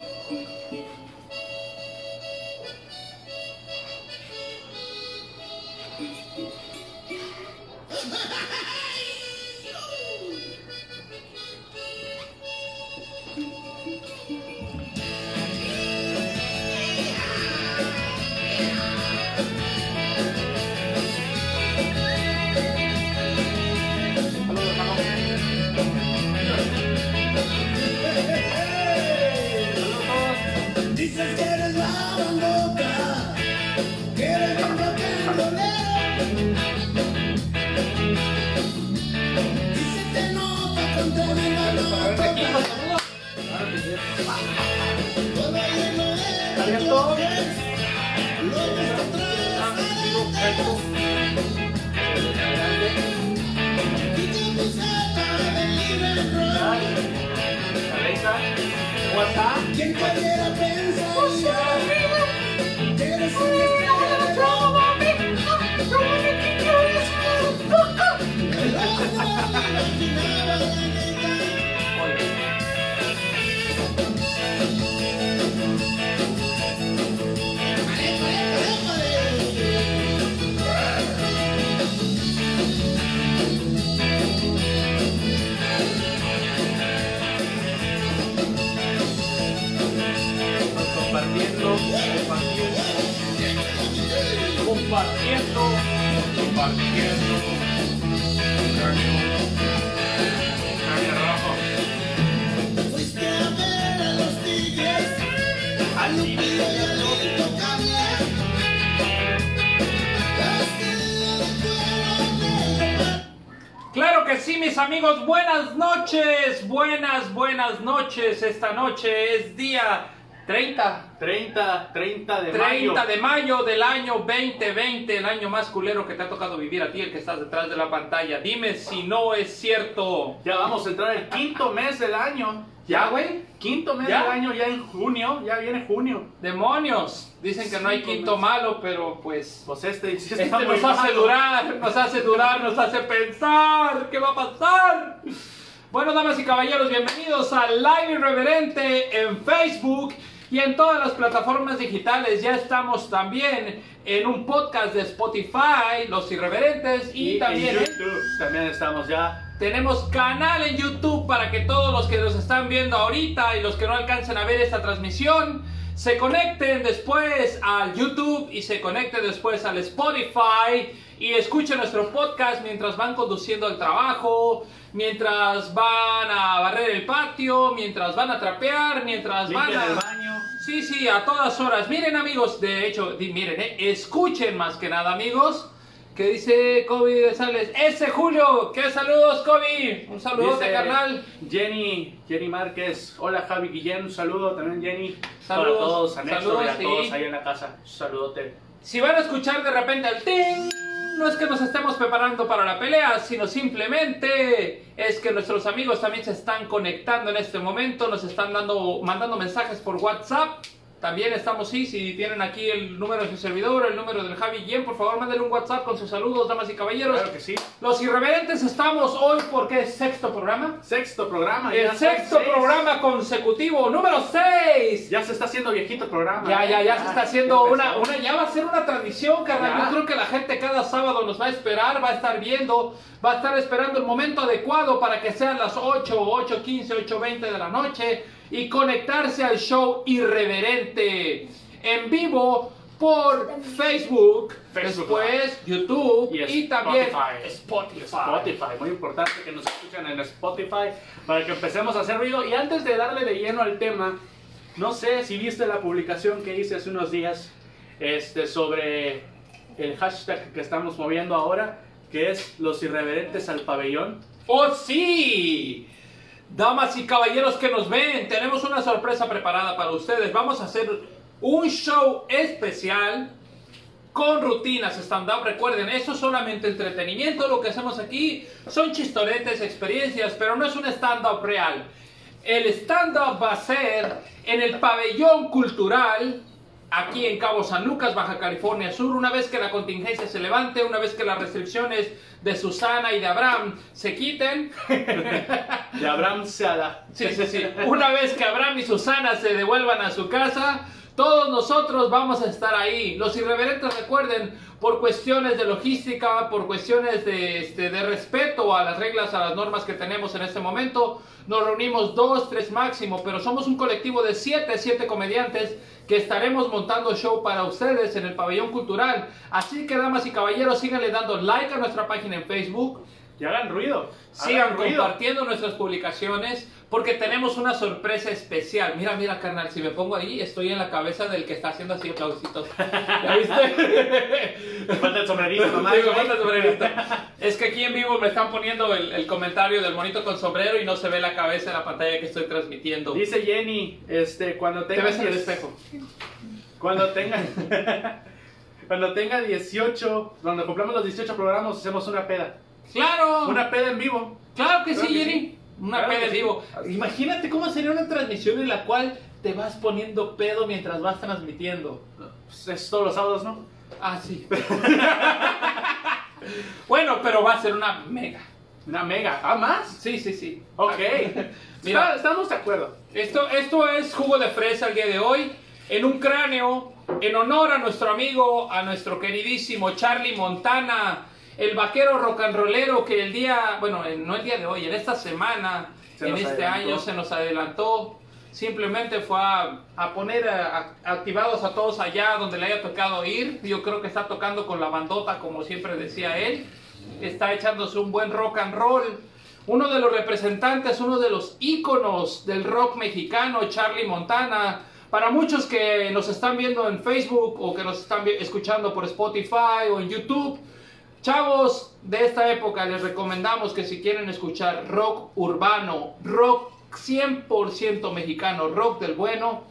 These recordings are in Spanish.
Dices que buenas, buenas noches. Esta noche es día 30, 30, 30 de 30 mayo. de mayo del año 2020, el año más culero que te ha tocado vivir a ti, el que estás detrás de la pantalla. Dime si no es cierto. Ya vamos a entrar el quinto mes del año. ¿Ya, güey? Quinto mes ¿Ya? del año, ya en junio, ya viene junio. Demonios. Dicen que no hay quinto malo, pero pues... Pues este, Este nos hace malo. durar, nos hace durar, nos hace pensar. ¿Qué va a pasar? Bueno, damas y caballeros, bienvenidos a Live Irreverente en Facebook y en todas las plataformas digitales. Ya estamos también en un podcast de Spotify, Los Irreverentes, y, Y también en en- YouTube también estamos ya. tenemos canal en YouTube para que todos los que nos están viendo ahorita y los que no alcancen a ver esta transmisión se conecten después al YouTube y se conecten después al Spotify y escuchen nuestro podcast mientras van conduciendo al trabajo, mientras van a barrer el patio, mientras van a trapear, mientras van a... baño. Sí, sí, a todas horas. Miren amigos, de hecho, miren, eh, escuchen más que nada amigos. Que dice Kobe de Sales, ese Julio, ¿qué saludos Kobe? Un saludote carnal. Jenny, Jenny Márquez. Hola Javi Guillén, un saludo también Jenny. Saludos, Para todos, a Néstor saludos, y a sí. todos ahí en la casa. Un saludote. Si van a escuchar de repente el ting, no es que nos estemos preparando para la pelea, sino simplemente es que nuestros amigos también se están conectando en este momento, nos están dando, mandando mensajes por WhatsApp. También estamos, sí, si tienen aquí el número de su servidor, el número del Javi Guillén, por favor mándenle un WhatsApp con sus saludos, damas y caballeros. Claro que sí. Los irreverentes estamos hoy porque es sexto programa. Sexto programa. El sexto programa consecutivo, número 6. Ya se está haciendo viejito el programa. Ya, ¿eh? ya, ya se está haciendo una, una, ya va a ser una tradición, carnal. Yo creo que la gente cada sábado nos va a esperar, va a estar viendo, va a estar esperando el momento adecuado para que sean las 8, 8, 15, 8, 20 de la noche y conectarse al show irreverente en vivo por Facebook, Facebook después YouTube Y y, también Spotify. Spotify. Spotify, muy importante que nos escuchen en Spotify para que empecemos a hacer ruido. Y antes de darle de lleno al tema, no sé si viste la publicación que hice hace unos días este, sobre el hashtag que estamos moviendo ahora, que es los irreverentes al pabellón. ¡Oh, sí! Damas y caballeros que nos ven, tenemos una sorpresa preparada para ustedes. Vamos a hacer un show especial con rutinas stand-up. Recuerden, eso es solamente entretenimiento. Lo que hacemos aquí son chistoretes, experiencias, pero no es un stand-up real. El stand-up va a ser en el pabellón cultural aquí en Cabo San Lucas, Baja California Sur, una vez que la contingencia se levante, una vez que las restricciones de Susana y de Abraham se quiten, De Abraham Sada. Sí, sí, sí. Una vez que Abraham y Susana se devuelvan a su casa, todos nosotros vamos a estar ahí. Los irreverentes recuerden, por cuestiones de logística, por cuestiones de, este, de respeto a las reglas, a las normas que tenemos en este momento, nos reunimos dos, tres máximo, pero somos un colectivo de siete, siete comediantes que estaremos montando show para ustedes en el pabellón cultural. Así que, damas y caballeros, síganle dando like a nuestra página en Facebook. Y hagan ruido. Sigan Hagan ruido. compartiendo nuestras publicaciones porque tenemos una sorpresa especial. Mira, mira, carnal, si me pongo ahí, estoy en la cabeza del que está haciendo así aplausitos. ¿Ya viste? Me falta el sombrerito nomás. Sí, me güey. falta el sombrerito. Es que aquí en vivo me están poniendo el, el comentario del monito con sombrero y no se ve la cabeza en la pantalla que estoy transmitiendo. Dice Jenny, este, cuando Te tenga ves en el 10 espejo. Cuando tenga Cuando tenga 18, cuando cumplamos los 18 programas hacemos una peda. ¡Claro! Una peda en vivo. Claro que sí, que Jenny. Una Claro peda en sí. vivo. Imagínate cómo sería una transmisión en la cual te vas poniendo pedo mientras vas transmitiendo. Pues es todos los sábados, ¿no? Ah, sí. bueno, pero va a ser una mega. Una mega. ¿Ah, más? Sí, sí, sí. Ok. Mira. Está- estamos de acuerdo. Esto, esto es jugo de fresa el día de hoy. En un cráneo, en honor a nuestro amigo, a nuestro queridísimo Charlie Montana, el vaquero rock and rollero que el día, bueno, en- no el día de hoy, en esta semana, Se en este adelantó. año se nos adelantó. Simplemente fue a, a poner a- a- activados a todos allá donde le haya tocado ir. Yo creo que está tocando con la bandota, como siempre decía él. Está echándose un buen rock and roll. Uno de los representantes, uno de los íconos del rock mexicano, Charlie Montana. Para muchos que nos están viendo en Facebook o que nos están escuchando por Spotify o en YouTube, chavos de esta época les recomendamos que si quieren escuchar rock urbano, rock 100% mexicano, rock del bueno,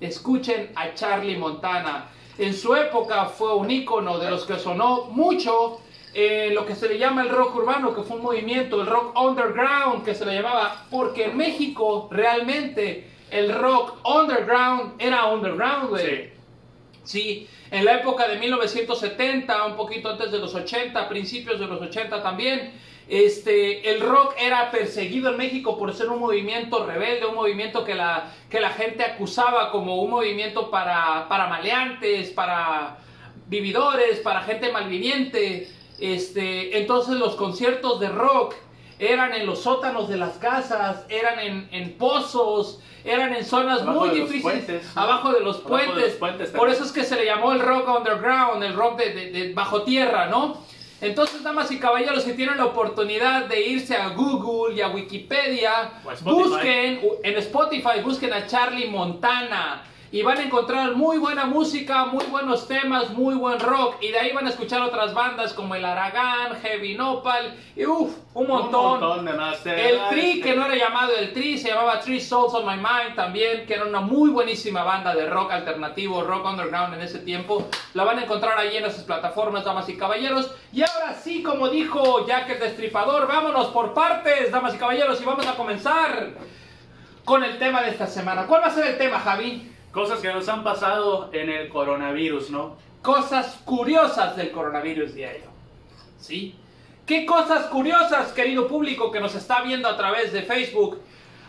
escuchen a Charlie Montana. En su época fue un ícono de los que sonó mucho eh, lo que se le llama el rock urbano, que fue un movimiento, el rock underground, que se le llamaba, porque en México realmente el rock underground era underground. Sí, en la época de 1970, un poquito antes de los 80, principios de los 80 también, este, el rock era perseguido en México por ser un movimiento rebelde, un movimiento que la, que la gente acusaba como un movimiento para, para maleantes, para vividores, para gente malviviente. Este, entonces los conciertos de rock eran en los sótanos de las casas, eran en, en pozos, eran en zonas Abajo muy de difíciles, abajo de los Abajo de puentes. los puentes. Por eso es que se le llamó el rock underground, el rock de, de- de bajo tierra, ¿no? Entonces, damas y caballeros, si tienen la oportunidad de irse a Google y a Wikipedia, a busquen en Spotify, busquen a Charlie Montana y van a encontrar muy buena música, muy buenos temas, muy buen rock y de ahí van a escuchar otras bandas como el Aragán, Heavy Nopal y uff, un montón. Un montón de más. El Tri, que no era llamado el Tri, se llamaba Three Souls on My Mind también, que era una muy buenísima banda de rock alternativo, rock underground en ese tiempo. La van a encontrar ahí en esas plataformas, damas y caballeros. Y ahora sí, como dijo Jack el Destripador, vámonos por partes, damas y caballeros, y vamos a comenzar con el tema de esta semana. ¿Cuál va a ser el tema, Javi? Cosas que nos han pasado en el coronavirus, ¿no? Cosas curiosas del coronavirus diario. ¿Sí? ¿Qué cosas curiosas, querido público que nos está viendo a través de Facebook,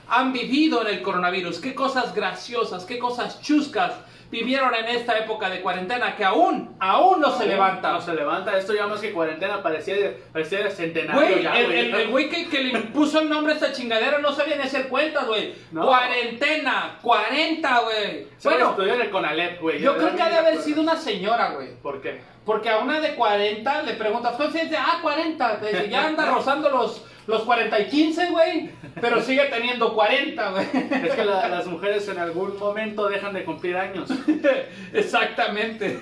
han vivido en el coronavirus? ¿Qué cosas graciosas, qué cosas chuscas vivieron en esta época de cuarentena que aún, aún no se levanta? No se levanta. Esto ya más que cuarentena parecía parecía de centenario Güey, ya, el, güey. el- el güey que, que le puso el nombre a esta chingadera no sabía ni hacer cuentas, güey. No. Cuarentena, 40, güey. Bueno, estudió en el Conalep, güey. yo creo que ha de haber sido una señora, güey. ¿Por qué? Porque a una de 40 le preguntas, ¿cuántos años tiene? Ah, 40. Te dice, ya anda rozando los, los 40 y 15, güey. Pero sigue teniendo 40, güey. Es que la- las mujeres en algún momento dejan de cumplir años. Exactamente.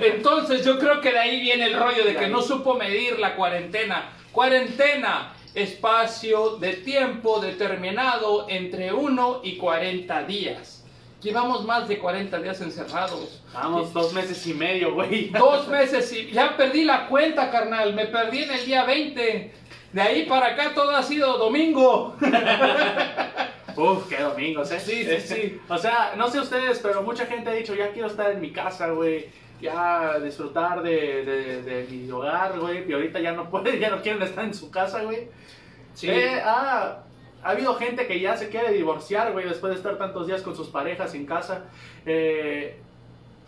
Entonces yo creo que de ahí viene el rollo de que no supo medir la cuarentena. Cuarentena, espacio de tiempo determinado entre 1 y 40 días. Llevamos más de 40 días encerrados. Vamos, dos meses y medio, güey. Dos meses y ya perdí la cuenta, carnal. Me perdí en el día 20. De ahí para acá todo ha sido domingo. Uf, qué domingos, ¿eh? Sí, sí, sí. O sea, no sé ustedes, pero mucha gente ha dicho, ya quiero estar en mi casa, güey. Ya disfrutar de, de, de mi hogar, güey. Y ahorita ya no pueden, ya no quieren estar en su casa, güey. Sí. Eh, ah, ha habido gente que ya se quiere divorciar, güey, después de estar tantos días con sus parejas en casa. Eh,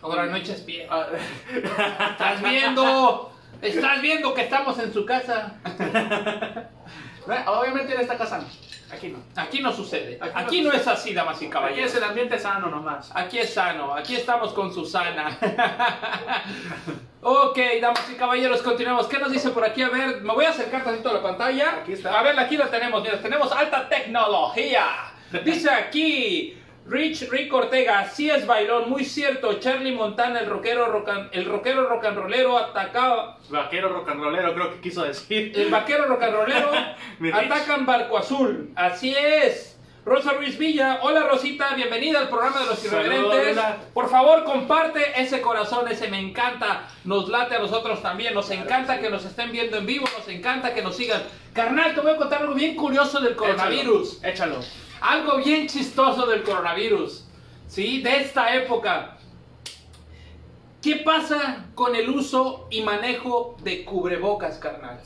Ahora no eches pie. ah, Estás viendo, estás viendo que estamos en su casa. obviamente en esta casa no. Aquí no. Aquí no sucede. Aquí Aquí no no es así, damas y Aquí caballeros. es el ambiente sano nomás. Aquí es sano, aquí estamos con Susana. ok, damas y caballeros, continuemos. ¿Qué nos dice por aquí? A ver, me voy a acercar tantito a la pantalla. Aquí está. A ver, aquí lo tenemos, mira, tenemos alta tecnología. Dice aquí, Rich Rick Ortega, sí es bailón, muy cierto. Charlie Montana, el rockero, rock and- el rockero rock and rollero atacaba, Vaquero rock and rollero, creo que quiso decir. el vaquero rock and rollero atacan Barco Azul. Así es. Rosa Ruiz Villa, hola Rosita, bienvenida al programa de los irreverentes. Por favor, comparte ese corazón, ese me encanta. Nos late a nosotros también. Nos encanta que nos estén viendo en vivo, nos encanta que nos sigan. Carnal, te voy a contar algo bien curioso del coronavirus. Échalo. Algo bien chistoso del coronavirus. ¿Sí? De esta época. ¿Qué pasa con el uso y manejo de cubrebocas, carnal?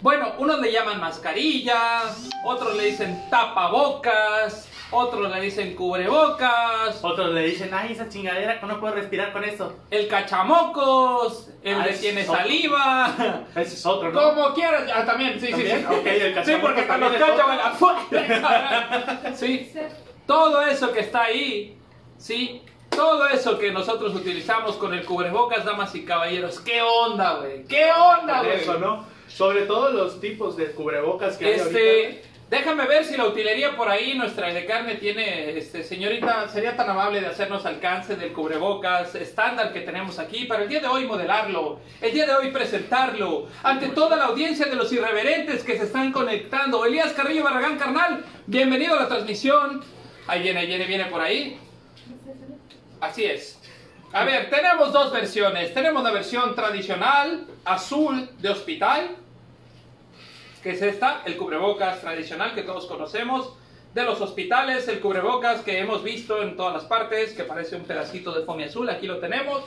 Bueno, unos le llaman mascarilla, otros le dicen tapabocas, otros le dicen cubrebocas, Otros le dicen, ay, esa chingadera, no puedo respirar con eso. el cachamocos, el Ah, de tiene es saliva. Ese es otro, ¿no? Como quieras, ah, también, sí, sí, ¿También? sí. Ok, el sí, cachamocos porque hasta los a- Sí, todo eso que está ahí, sí, todo eso que nosotros utilizamos con el cubrebocas, damas y caballeros, ¿qué onda, güey? ¿Qué onda, güey? eso, ¿no? Sobre todo los tipos de cubrebocas que hay Este, ahorita. Déjame ver si la utilería por ahí, nuestra de carne tiene, este, señorita, sería tan amable de hacernos alcance del cubrebocas estándar que tenemos aquí para el día de hoy modelarlo, el día de hoy presentarlo ante toda la audiencia de los irreverentes que se están conectando. Elías Carrillo Barragán, carnal, bienvenido a la transmisión. Ahí viene, ahí viene, viene por ahí. Así es. A ver, tenemos dos versiones. Tenemos la versión tradicional, azul de hospital, que es esta, el cubrebocas tradicional que todos conocemos de los hospitales, el cubrebocas que hemos visto en todas las partes, que parece un pedacito de foamy azul, aquí lo tenemos.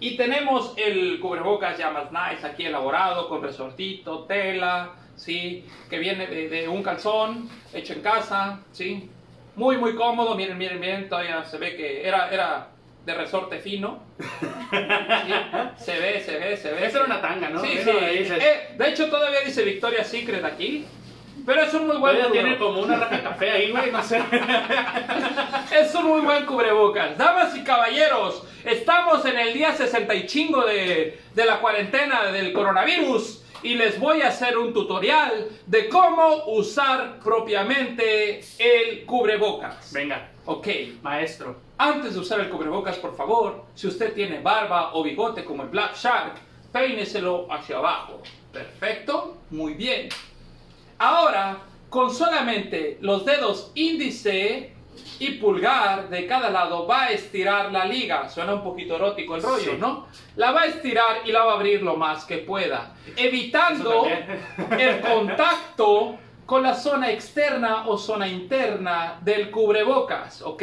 Y tenemos el cubrebocas ya más nice, aquí elaborado, con resortito, tela, ¿sí? Que viene de, de un calzón, hecho en casa, ¿sí? Muy, muy cómodo, miren, miren, miren, todavía se ve que era, era de resorte fino. Se ve, se ve, se ve. Esa era una tanga, ¿no? Sí, sí. Eh, de hecho, todavía dice Victoria's Secret aquí. Pero es un muy buen Todavía tiene cubrebocas. como una raja de café ahí, güey, no sé. Es un muy buen cubrebocas. Damas y caballeros, estamos en el día 60 y chingo de, de la cuarentena del coronavirus. Y les voy a hacer un tutorial de cómo usar propiamente el cubrebocas. Venga, Ok. maestro. Antes de usar el cubrebocas, por favor, si usted tiene barba o bigote como el Black Shark, peíneselo hacia abajo. Perfecto, muy bien. Ahora, con solamente los dedos índice y pulgar de cada lado, va a estirar la liga. Suena un poquito erótico el rollo, Sí. ¿no? La va a estirar y la va a abrir lo más que pueda, evitando el contacto con la zona externa o zona interna del cubrebocas, ¿ok?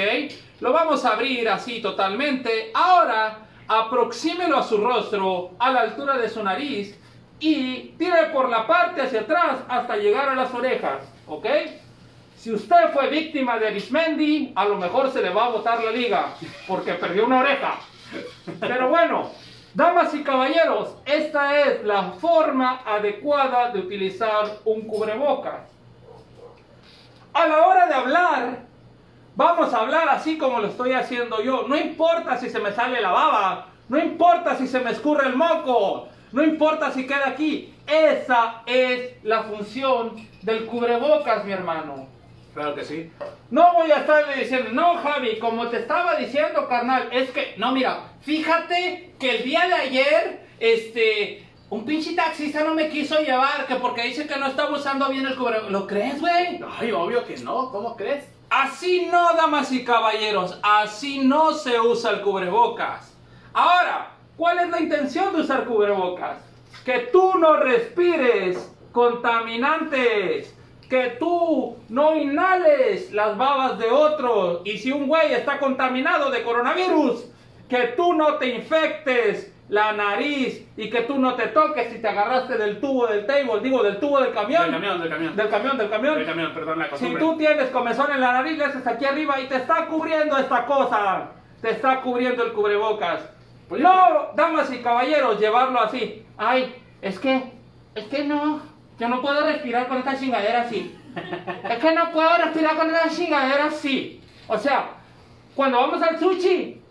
Lo vamos a abrir así totalmente. Ahora, aproxímelo a su rostro, a la altura de su nariz, y tire por la parte hacia atrás hasta llegar a las orejas, ¿ok? Si usted fue víctima de Arismendi, a lo mejor se le va a botar la liga, porque perdió una oreja. Pero bueno, damas y caballeros, esta es la forma adecuada de utilizar un cubrebocas. A la hora de hablar, vamos a hablar así como lo estoy haciendo yo. No importa si se me sale la baba, no importa si se me escurre el moco, no importa si queda aquí. Esa es la función del cubrebocas, mi hermano. Claro que sí. No voy a estarle diciendo, no Javi, como te estaba diciendo, carnal, es que, no, mira, fíjate que el día de ayer, este, un pinche taxista no me quiso llevar, que porque dice que no estaba usando bien el cubrebocas. ¿Lo crees, güey? Ay, obvio que no, ¿cómo crees? Así no, damas y caballeros, así no se usa el cubrebocas. Ahora, ¿cuál es la intención de usar cubrebocas? Que tú no respires contaminantes, que tú no inhales las babas de otro. Y si un güey está contaminado de coronavirus, que tú no te infectes la nariz y que tú no te toques si te agarraste del tubo del table, digo, del tubo del camión. Del camión, del camión. Del camión, del camión. Del camión, perdón, la Si tú tienes comezón en la nariz, le haces aquí arriba y te está cubriendo esta cosa. Te está cubriendo el cubrebocas. Pues no, damas y caballeros, llevarlo así. Ay, es que, es que no, yo no puedo respirar con esta chingadera así. Es que no puedo respirar con esta chingadera así. O sea, cuando vamos al sushi,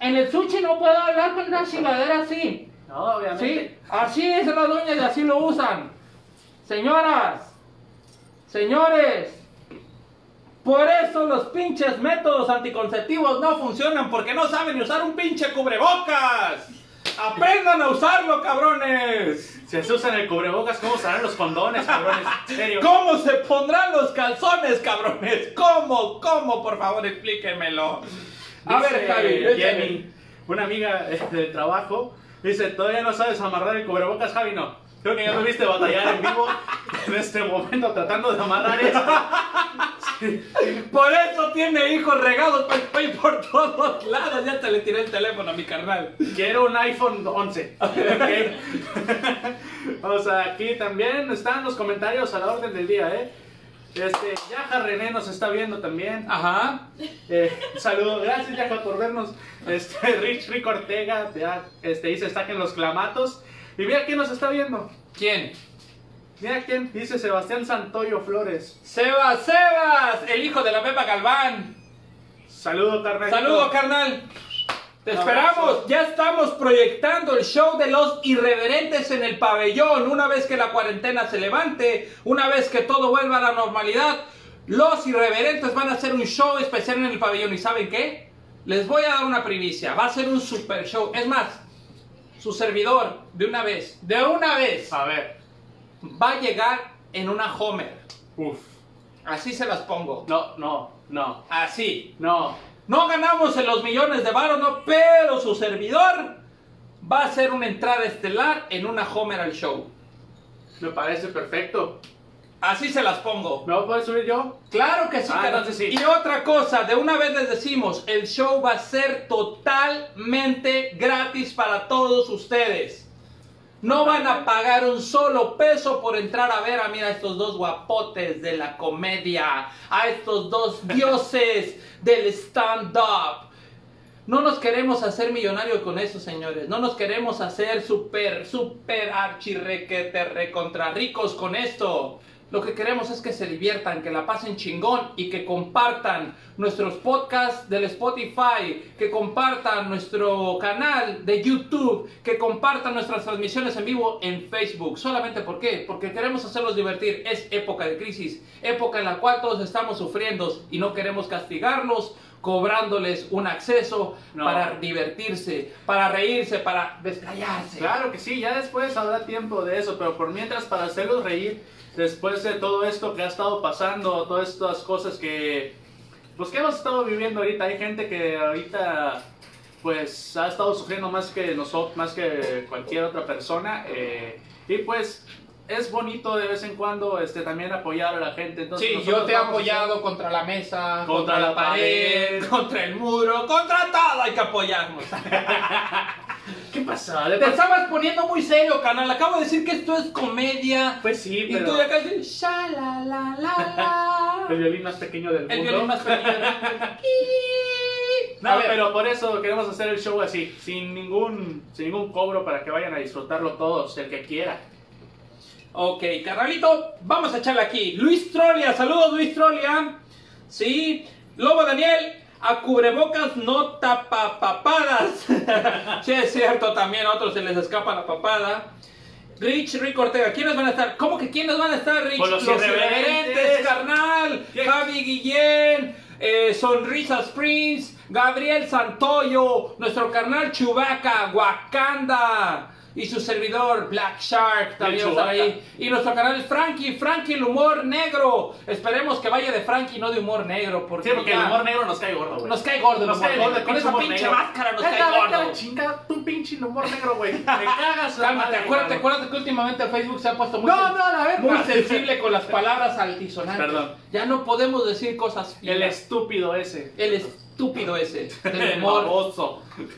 en el sushi no puedo hablar con una chingadera así. No, obviamente. Sí, así es las doñas y así lo usan. Señoras, señores, por eso los pinches métodos anticonceptivos no funcionan porque no saben usar un pinche cubrebocas. Aprendan a usarlo, cabrones. Si se usan el cubrebocas, ¿cómo serán los condones, cabrones? En serio. ¿Cómo se pondrán los calzones, cabrones? ¿Cómo? ¿Cómo? Por favor, explíquenmelo. A ver, Javi. Jenny, una amiga eh, de trabajo, dice, ¿todavía no sabes amarrar el cubrebocas, Javi? No. Creo que ya me viste batallar en vivo en este momento tratando de amarrar eso. Por eso tiene hijos regados por, por todos lados. Ya te le tiré el teléfono a mi carnal. Quiero un iPhone 11. Ok. o sea, aquí también están los comentarios a la orden del día, ¿eh? Este, Yaja René nos está viendo también. Ajá. Eh, saludos, gracias Yaja por vernos. Este, Rich Rick Ortega ya, este, dice, saquen los clamatos. Y mira quién nos está viendo. ¿Quién? Mira quién, dice Sebastián Santoyo Flores. Sebas, Sebas, el hijo de la Pepa Galván. Saludo, carnal. Saludos, carnal. Te esperamos. Ya estamos proyectando el show de los irreverentes en el pabellón. Una vez que la cuarentena se levante, una vez que todo vuelva a la normalidad, los irreverentes van a hacer un show especial en el pabellón. ¿Y saben qué? Les voy a dar una primicia. Va a ser un super show. Es más, su servidor, de una vez, de una vez, A ver. va a llegar en una Homer. Uf. Así se las pongo. No, no, no, Así. no. No ganamos en los millones de varos, no, pero su servidor va a hacer una entrada estelar en una Homer al show. Me parece perfecto. Así se las pongo. ¿Me voy a subir yo? Claro que sí, Ah, entonces sí. Y otra cosa, de una vez les decimos, el show va a ser totalmente gratis para todos ustedes. No van a pagar un solo peso por entrar a ver a mira estos dos guapotes de la comedia, a estos dos dioses del stand-up. No nos queremos hacer millonarios con eso, señores. No nos queremos hacer super, super archirrequete recontra ricos con esto. Lo que queremos es que se diviertan, que la pasen chingón y que compartan nuestros podcasts del Spotify, que compartan nuestro canal de YouTube, que compartan nuestras transmisiones en vivo en Facebook. ¿Solamente por qué? Porque queremos hacerlos divertir. Es época de crisis, época en la cual todos estamos sufriendo y no queremos castigarlos cobrándoles un acceso No. para divertirse, para reírse, para desplayarse. Claro que sí, ya después habrá tiempo de eso, pero por mientras para hacerlos reír, después de todo esto que ha estado pasando, todas estas cosas que, pues que hemos estado viviendo ahorita, hay gente que ahorita, pues ha estado sufriendo más que nosotros, más que cualquier otra persona, eh, y pues es bonito de vez en cuando, este, también apoyar a la gente. Entonces Sí, yo te he apoyado contra la mesa, contra, la pared, pared. contra el muro, contra todo hay que apoyarnos. ¿Qué pasa? De Te estabas poniendo muy serio, canal. Acabo de decir que esto es comedia. Pues sí, y pero tú ya casi. Sha la la la el violín más pequeño del mundo. El violín más pequeño. del mundo. No, pero por eso queremos hacer el show así, sin ningún, sin ningún cobro para que vayan a disfrutarlo todos, el que quiera. Ok, carnalito, vamos a echarle aquí. Luis Trolia, saludos Luis Trolia. Sí, Lobo Daniel, a cubrebocas no tapa papadas. sí, es cierto, también a otros se les escapa la papada. Rich, Rick Ortega, ¿quiénes van a estar? ¿Cómo que quiénes van a estar, Rich? Pues los irreverentes. carnal. ¿Qué? Javi Guillén, eh, Sonrisas Prince, Gabriel Santoyo, nuestro carnal Chubaca, Wakanda. Y su servidor Black Shark también estar ahí. Y nuestro canal es Frankie, Frankie el humor negro. Esperemos que vaya de Frankie, no de humor negro, porque, Sí, porque ya el humor negro nos cae gordo, güey. nos cae gordo, Nos cae gordo, Con esa pinche negro. máscara nos cae gordo. Chinga, tu pinche humor negro, güey. Me cagas. Cálmate, acuérdate, acuérdate que últimamente Facebook se ha puesto muy, No, no, a muy sensible con las palabras altisonantes. Perdón. Ya no podemos decir cosas El estúpido ese. El estúpido ese. El El humor,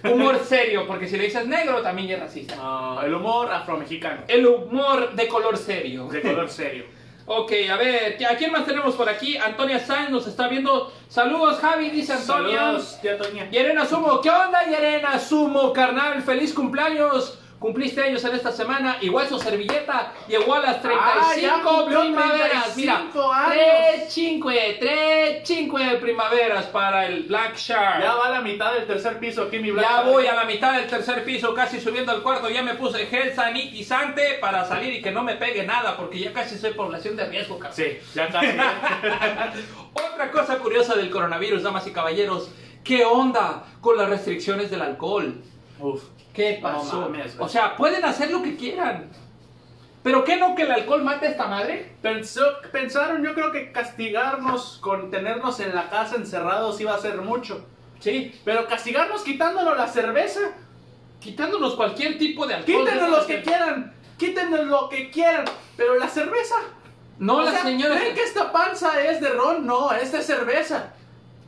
humor serio, porque si le dices negro también es racista. No, el humor afromexicano. El humor de color serio. De color serio. Ok, a ver, ¿a quién más tenemos por aquí? Antonia Sáenz nos está viendo. Saludos, Javi, dice Antonia. Saludos, tía Toña. Yarena Sumo, ¿qué onda, Yarena Sumo, carnal? ¡Feliz cumpleaños! Cumpliste años en esta semana, igual su servilleta llegó a las 35 Ah, primaveras. 35 Mira, años. 3 5, 3 5 primaveras para el Black Shark. Ya va a la mitad del tercer piso aquí mi Black Ya Shark. voy a la mitad del tercer piso, casi subiendo al cuarto. Ya me puse gel sanitizante para salir y que no me pegue nada, porque ya casi soy población de riesgo, cabrón. Sí, ya casi. Otra cosa curiosa del coronavirus, damas y caballeros. ¿Qué onda con las restricciones del alcohol? Uf. ¿Qué No pasó? mames, güey. o sea, pueden hacer lo que quieran. ¿Pero qué no que el alcohol mate a esta madre? Pensó, pensaron, yo creo que castigarnos con tenernos en la casa encerrados iba a ser mucho. Sí. Pero castigarnos quitándonos la cerveza. Quitándonos cualquier tipo de alcohol. Quítenos los que quieran. Quítenos lo que quieran. Pero la cerveza. No, O la sea, señora. ¿Creen que esta panza es de ron? No, es de cerveza.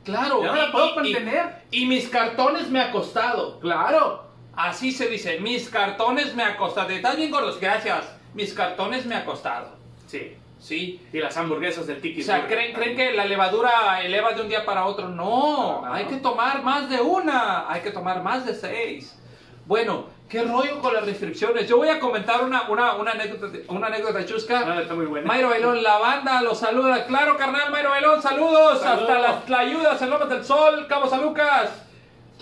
Claro. Ya no y- la puedo y- mantener. Y, mis cartones me ha costado. Claro. Así se dice. Mis cartones me ha costado. ¿Estás bien, gordos? Gracias. Mis cartones me ha costado. Sí. Sí. Y las hamburguesas del Tiki O sea, ¿creen, ¿creen que la levadura eleva de un día para otro? No, No, no. hay que tomar más de una, hay que tomar más de seis. Bueno, ¿qué rollo con las restricciones? Yo voy a comentar una, una, una anécdota, una anécdota chusca. Ah, está muy buena. Mayro Bailón, la banda los saluda. Claro, carnal, Mayro Bailón, saludos. Saludos. Hasta las Tlayudas, en Lomas del Sol, Cabo San Lucas.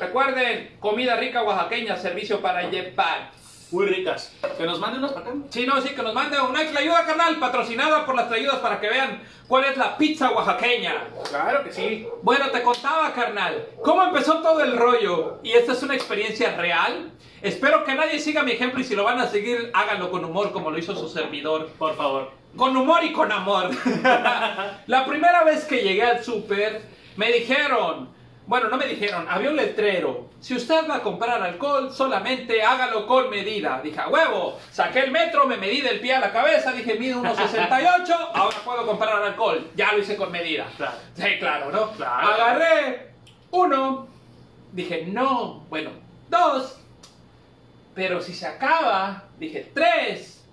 Recuerden, comida rica oaxaqueña, servicio para llevar. Muy ricas. Que nos manden unos para acá. Sí, no, sí, que nos mande una ayuda, carnal, patrocinada por las Tlayudas para que vean cuál es la pizza oaxaqueña. Claro que sí. Bueno, te contaba, carnal, cómo empezó todo el rollo. Y esta es una experiencia real. Espero que nadie siga mi ejemplo y si lo van a seguir, háganlo con humor como lo hizo su servidor. Por favor. Con humor y con amor. La primera vez que llegué al súper, me dijeron, bueno, no me dijeron, había un letrero. Si usted va a comprar alcohol, solamente hágalo con medida. Dije, a huevo, saqué el metro, me medí del pie a la cabeza, dije, mide 1,68, ahora puedo comprar alcohol. Ya lo hice con medida. Claro. Sí, claro, ¿no? Claro. Agarré uno, dije, no, bueno, dos, pero si se acaba, dije, tres,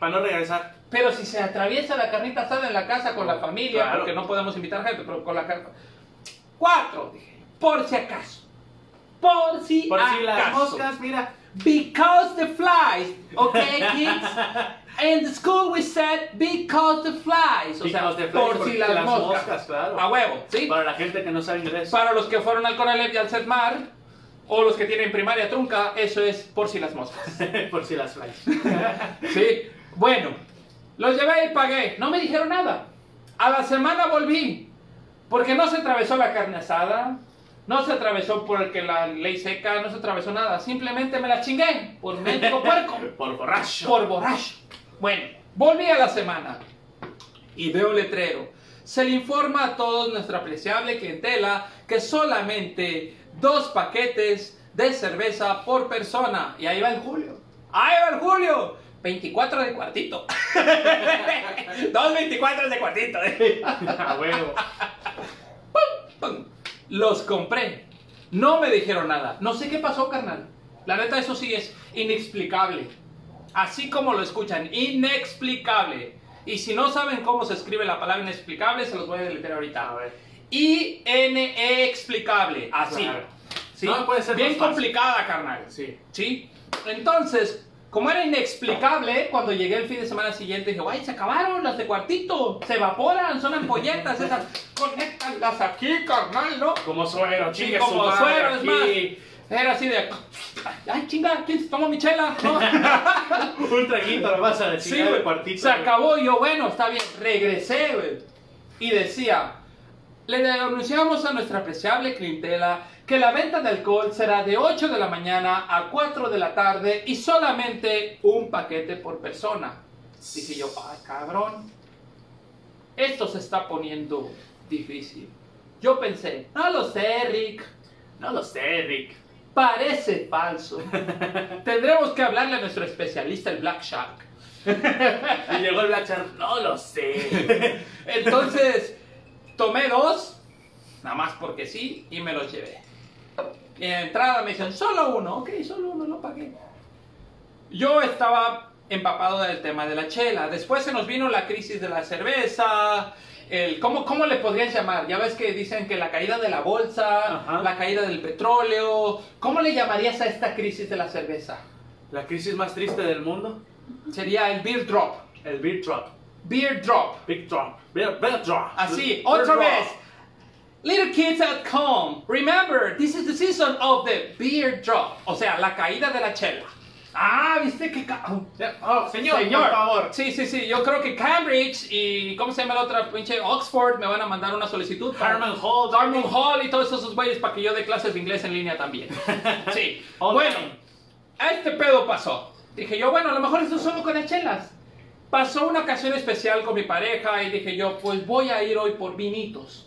Para no regresar. pero si se atraviesa la carnita asada en la casa con la familia, Claro. porque no podemos invitar gente, pero con la carne. Cuatro, dije, por si acaso. Por si Por si las moscas, mira. Because the flies, okay, kids? In the school we said because the flies. O sea, Because the flies, por si las, las moscas. moscas, claro. A huevo, ¿sí? Para la gente que no sabe inglés. Para los que fueron al Conalep y al Setmar, o los que tienen primaria trunca, eso es por si las moscas. Por si las flies. Sí, bueno, los llevé y pagué. No me dijeron nada. A la semana volví. Porque no se atravesó la carne asada, no se atravesó porque la ley seca, no se atravesó nada. Simplemente me la chingué por médico puerco, Por borracho. por borracho. Bueno, volví a la semana y veo letrero. Se le informa a toda nuestra apreciable clientela que solamente dos paquetes de cerveza por persona. Y ahí va el Julio. Ahí va el Julio. 24 de cuartito. Dos 24 de cuartito. A huevo. Los compré. No me dijeron nada. No sé qué pasó, carnal. La neta, eso sí es inexplicable. Así como lo escuchan, inexplicable. Y si no saben cómo se escribe la palabra inexplicable, se los voy a deletrear ahorita. A ver. I-N-E explicable. Así. Claro. ¿Sí? No, puede ser Bien complicada, carnal. Sí. ¿Sí? Entonces, como era inexplicable, cuando llegué el fin de semana siguiente dije, guay, se acabaron las de cuartito, se evaporan, son ampolletas esas, conéctalas aquí, carnal, ¿no? Como suero, chingue como su madre suero, es más. Era así de, ay, chinga, ¿quién se tomó mi chela? ¿No? Un traguito lo vas a decir. Sí, güey. Se acabó y yo, bueno, está bien. Regresé, güey. Y decía, Le anunciamos a nuestra apreciable clientela que la venta de alcohol será de 8 de la mañana a 4 de la tarde y solamente un paquete por persona. Dije yo, ay cabrón, esto se está poniendo difícil. Yo pensé, no lo sé, Rick, No lo sé, Rick. parece falso. Tendremos que hablarle a nuestro especialista, el Black Shark. Y llegó el Black Shark. No lo sé. Entonces, tomé dos, nada más porque sí, y me los llevé. En entrada me dicen, solo uno, ok, solo uno, lo pagué. Yo estaba empapado del tema de la chela. Después se nos vino la crisis de la cerveza. El, ¿cómo, ¿Cómo le podrías llamar? Ya ves que dicen que la caída de la bolsa, Ajá. la caída del petróleo. ¿Cómo le llamarías a esta crisis de la cerveza? La crisis más triste del mundo. Sería el beer drop. El Beer Drop. Beer drop. Big Drop. Beer, beer Drop. Así, Beer otra Drop. vez. Little kids at home, remember, this is the season of the beer drop. O sea, la caída de la chela. Ah, viste que... ca- oh, Oh, señor, por favor. Sí, sí, sí. Yo creo que Cambridge y... ¿Cómo se llama la otra? Pinche Oxford me van a mandar una solicitud. Harman Hall. Harman Hall y todos esos güeyes para que yo dé clases de inglés en línea también. Sí. Bueno, este pedo pasó. Dije yo, bueno, a lo mejor esto es solo con las chelas. Pasó una ocasión especial con mi pareja y dije yo, pues voy a ir hoy por vinitos.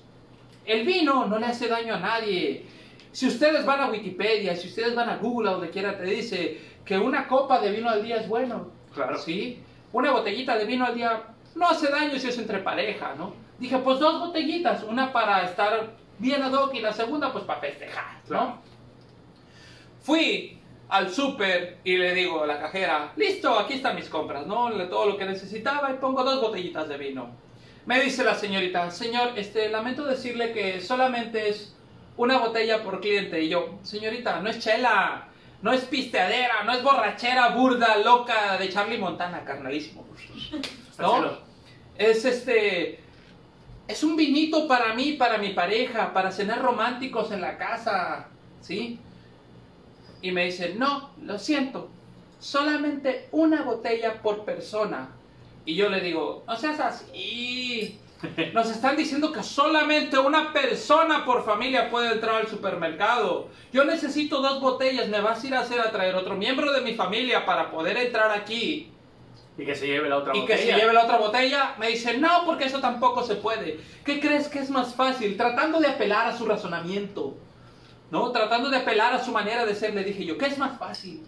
El vino no le hace daño a nadie. Si ustedes van a Wikipedia, si ustedes van a Google, a donde quiera, te dice que una copa de vino al día es bueno. Claro. Sí. Una botellita de vino al día no hace daño si es entre pareja, ¿no? Dije, pues dos botellitas, una para estar bien ad hoc y la segunda pues para festejar, ¿no? Claro. Fui al súper y le digo a la cajera, listo, aquí están mis compras, ¿no? Le- Todo lo que necesitaba y pongo dos botellitas de vino. Me dice la señorita, señor, este, lamento decirle que solamente es una botella por cliente. Y yo, señorita, no es chela, no es pisteadera, no es borrachera burda, loca de Charlie Montana, carnalísimo. ¿No? Es este. Es un vinito para mí, para mi pareja, para cenar románticos en la casa. ¿Sí? Y me dice, no, lo siento. Solamente una botella por persona. Y yo le digo, no seas así. Nos están diciendo que solamente una persona por familia puede entrar al supermercado. Yo necesito dos botellas. ¿Me vas a ir a hacer a traer otro miembro de mi familia para poder entrar aquí? Y que se lleve la otra y que botella. se lleve la otra botella, me dice, no, porque eso tampoco se puede. ¿Qué crees que es más fácil? Tratando de apelar a su razonamiento, ¿no? Tratando de apelar a su manera de ser, le dije yo, ¿qué es más fácil?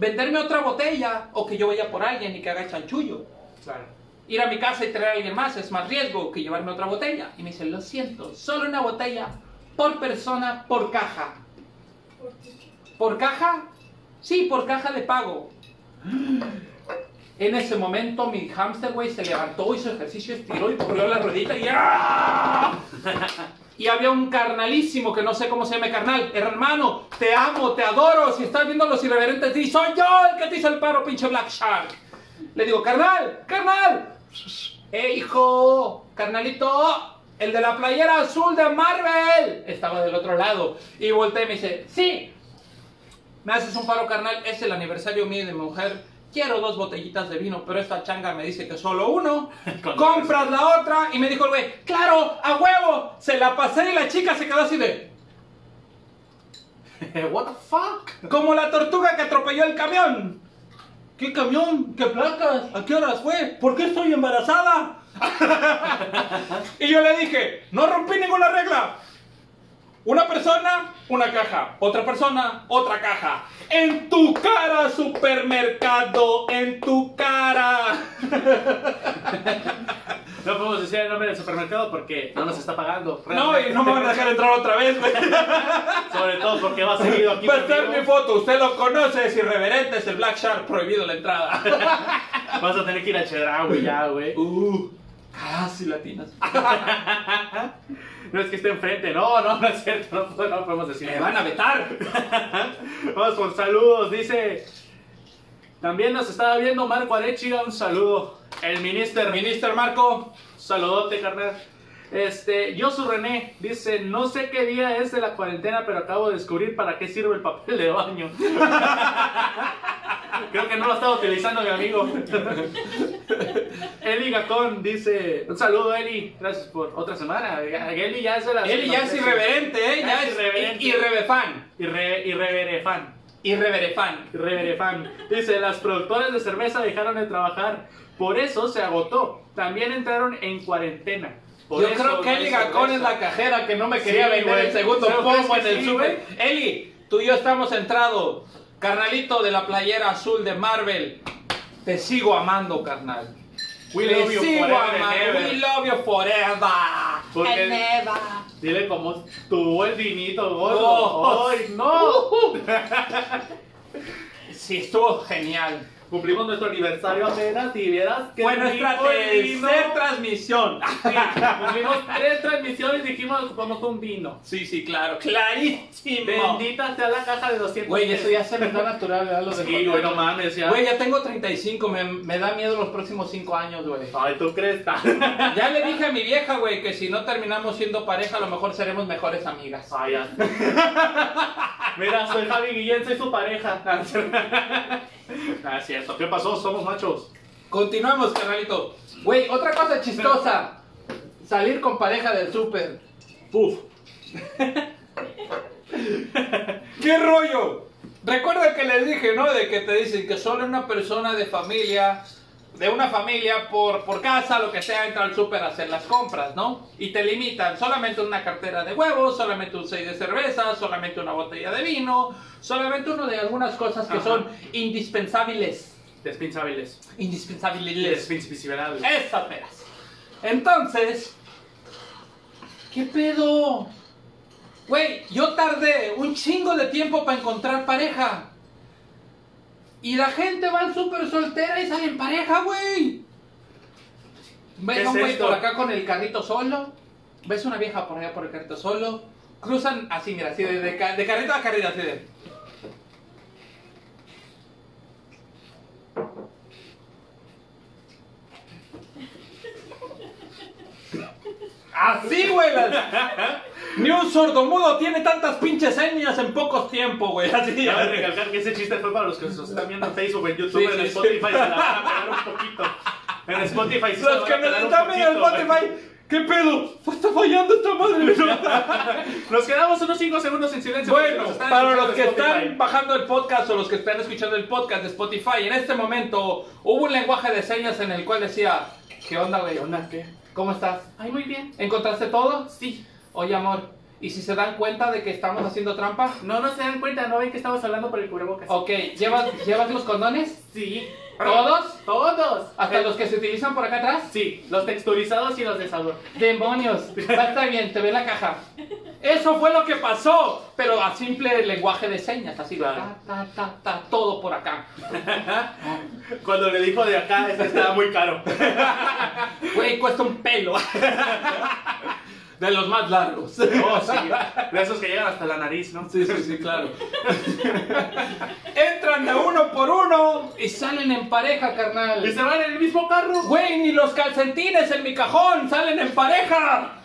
¿Venderme otra botella o que yo vaya por alguien y que haga chanchullo? Claro. Ir a mi casa y traer a alguien más es más riesgo que llevarme otra botella. Y me dice, lo siento, solo una botella por persona, por caja. ¿Por caja? Sí, por caja de pago. En ese momento mi hamster, güey, se levantó, hizo ejercicio, estiró y corrió la ruedita y ¡ah! Y había un carnalísimo que no sé cómo se llama carnal. Hermano, te amo, te adoro. Si estás viendo los irreverentes, di, soy yo el que te hizo el paro, pinche Black Shark. Le digo, carnal, carnal. ¡Eh, hijo! Carnalito, el de la playera azul de Marvel. Estaba del otro lado. Y volteé y me dice, sí. Me haces un paro, carnal. Es el aniversario mío de mi mujer. Quiero dos botellitas de vino, pero esta changa me dice que solo uno. Compras la otra. Y me dijo el güey, claro, a huevo. Se la pasé y la chica se quedó así de... What the fuck? Como la tortuga que atropelló el camión. ¿Qué camión? ¿Qué placas? ¿A qué horas fue? ¿Por qué estoy embarazada? y yo le dije, no rompí ninguna regla. Una persona, una caja. Otra persona, otra caja. En tu cara, supermercado. En tu cara. No podemos decir el nombre del supermercado porque no nos está pagando. No, y no me van a dejar entrar otra vez, güey. Sobre todo porque va seguido aquí. Va a estar mi foto. Usted lo conoce, es irreverente, es el Black Shark, prohibido la entrada. Vas a tener que ir a Chedraui ya, güey. Uh, casi latinas. No es que esté enfrente. No, no, no es cierto. No, no podemos decir. Me van a vetar. Vamos con saludos. Dice. También nos estaba viendo Marco Arechiga. Un saludo. El minister. Minister Marco. Saludote, carnal. Este, Josu René dice, no sé qué día es de la cuarentena, pero acabo de descubrir para qué sirve el papel de baño. Creo que no lo estaba utilizando mi amigo. Eli Gacón dice, un saludo Eli, gracias por otra semana. Eli ya es de la Eli ya es irreverente, ¿eh? Ya es irreverente. irrevefan. Irre, irreverefan. Irreverefan. Irreverefan. Dice, las productoras de cerveza dejaron de trabajar, por eso se agotó. También entraron en cuarentena. Por Yo eso creo que no Eli Gacón es la cajera que no me quería Sí, vender güey. el segundo ¿Pero crees pomo que en el sí, sube. Eli, tú y yo estamos entrados. Carnalito de la playera azul de Marvel. Te sigo amando, carnal. We Te love you sigo forever and amando. We love you forever. Porque dile cómo tuvo el vinito gordo. Oh. ¡Ay, no! Sí, estuvo genial. Cumplimos nuestro aniversario apenas y vieras que Fue nuestra tercera transmisión. Sí, cumplimos tres transmisiones y dijimos ocupamos un vino. Sí, sí, claro. Clarísimo. Bendita sea la caja de 200 Güey, eso ya se me da natural, ¿verdad? Sí, güey, no mames, ya. Güey, ya tengo 35, me, me da miedo los próximos 5 años, güey. Ay, ¿tú crees? Ya le dije a mi vieja, güey, que si no terminamos siendo pareja, a lo mejor seremos mejores amigas. Ay, ya. Mira, soy Javi Guillén, soy su pareja. Ah, es cierto. ¿Qué pasó? Somos machos. Continuamos, carnalito. Güey, otra cosa chistosa. Salir con pareja del súper. Puf. ¿Qué rollo? Recuerda que les dije, ¿no? De que te dicen que solo una persona de familia, de una familia por, por casa, lo que sea, entra al súper a hacer las compras, ¿no? Y te limitan solamente una cartera de huevos, solamente un 6 de cerveza, solamente una botella de vino, solamente uno de algunas cosas que Ajá. son indispensables. Despinsables. Indispensables. Despinsables. Esas veras. Entonces, ¿qué pedo? Güey, yo tardé un chingo de tiempo para encontrar pareja. Y la gente va al súper soltera y sale en pareja, güey. Ves ¿Qué a un güey por acá con el carrito solo. Ves una vieja por allá por el carrito solo. Cruzan así, mira, así de, de ca- de carrito a carrito, así de. Así, güey. las- Ni un sordomudo tiene tantas pinches señas en pocos tiempos, güey. Así. Cabe recalcar que ese chiste fue para los que nos están viendo en Facebook, en YouTube, Sí, en sí, Spotify, se la van a pegar un poquito. En Spotify sí se Los la que van a nos pegar un están viendo en poquito, güey. Spotify, ¿qué pedo? Pues está fallando esta madre. Nos quedamos unos 5 segundos en silencio. porque Bueno, nos están para escuchando los que en Spotify. están bajando el podcast o los que están escuchando el podcast de Spotify, en este momento hubo un lenguaje de señas en el cual decía, ¿qué onda, güey? ¿Qué onda? ¿Qué? ¿Cómo estás? Ay, muy bien. ¿Encontraste todo? Sí. Oye, amor, ¿y si se dan cuenta de que estamos haciendo trampa? No, no se dan cuenta, no ven que estamos hablando por el cubrebocas. Ok, ¿llevas, ¿llevas los condones? Sí. ¿Todos? Todos. ¿Hasta Eh, los que se utilizan por acá atrás? Sí, los texturizados y los de sabor. Demonios, estar bien, te ve la caja. Eso fue lo que pasó, pero a simple lenguaje de señas, así, Claro. ta, ta, ta, ta, todo por acá. Cuando le dijo de acá, este estaba muy caro. Güey, cuesta un pelo. De los más largos. Oh, sí. De esos que llegan hasta la nariz, ¿no? Sí, sí, sí, claro. Entran de uno por uno y salen en pareja, Y carnal. se van en el mismo carro. Güey, ni los calcentines en mi cajón salen en pareja.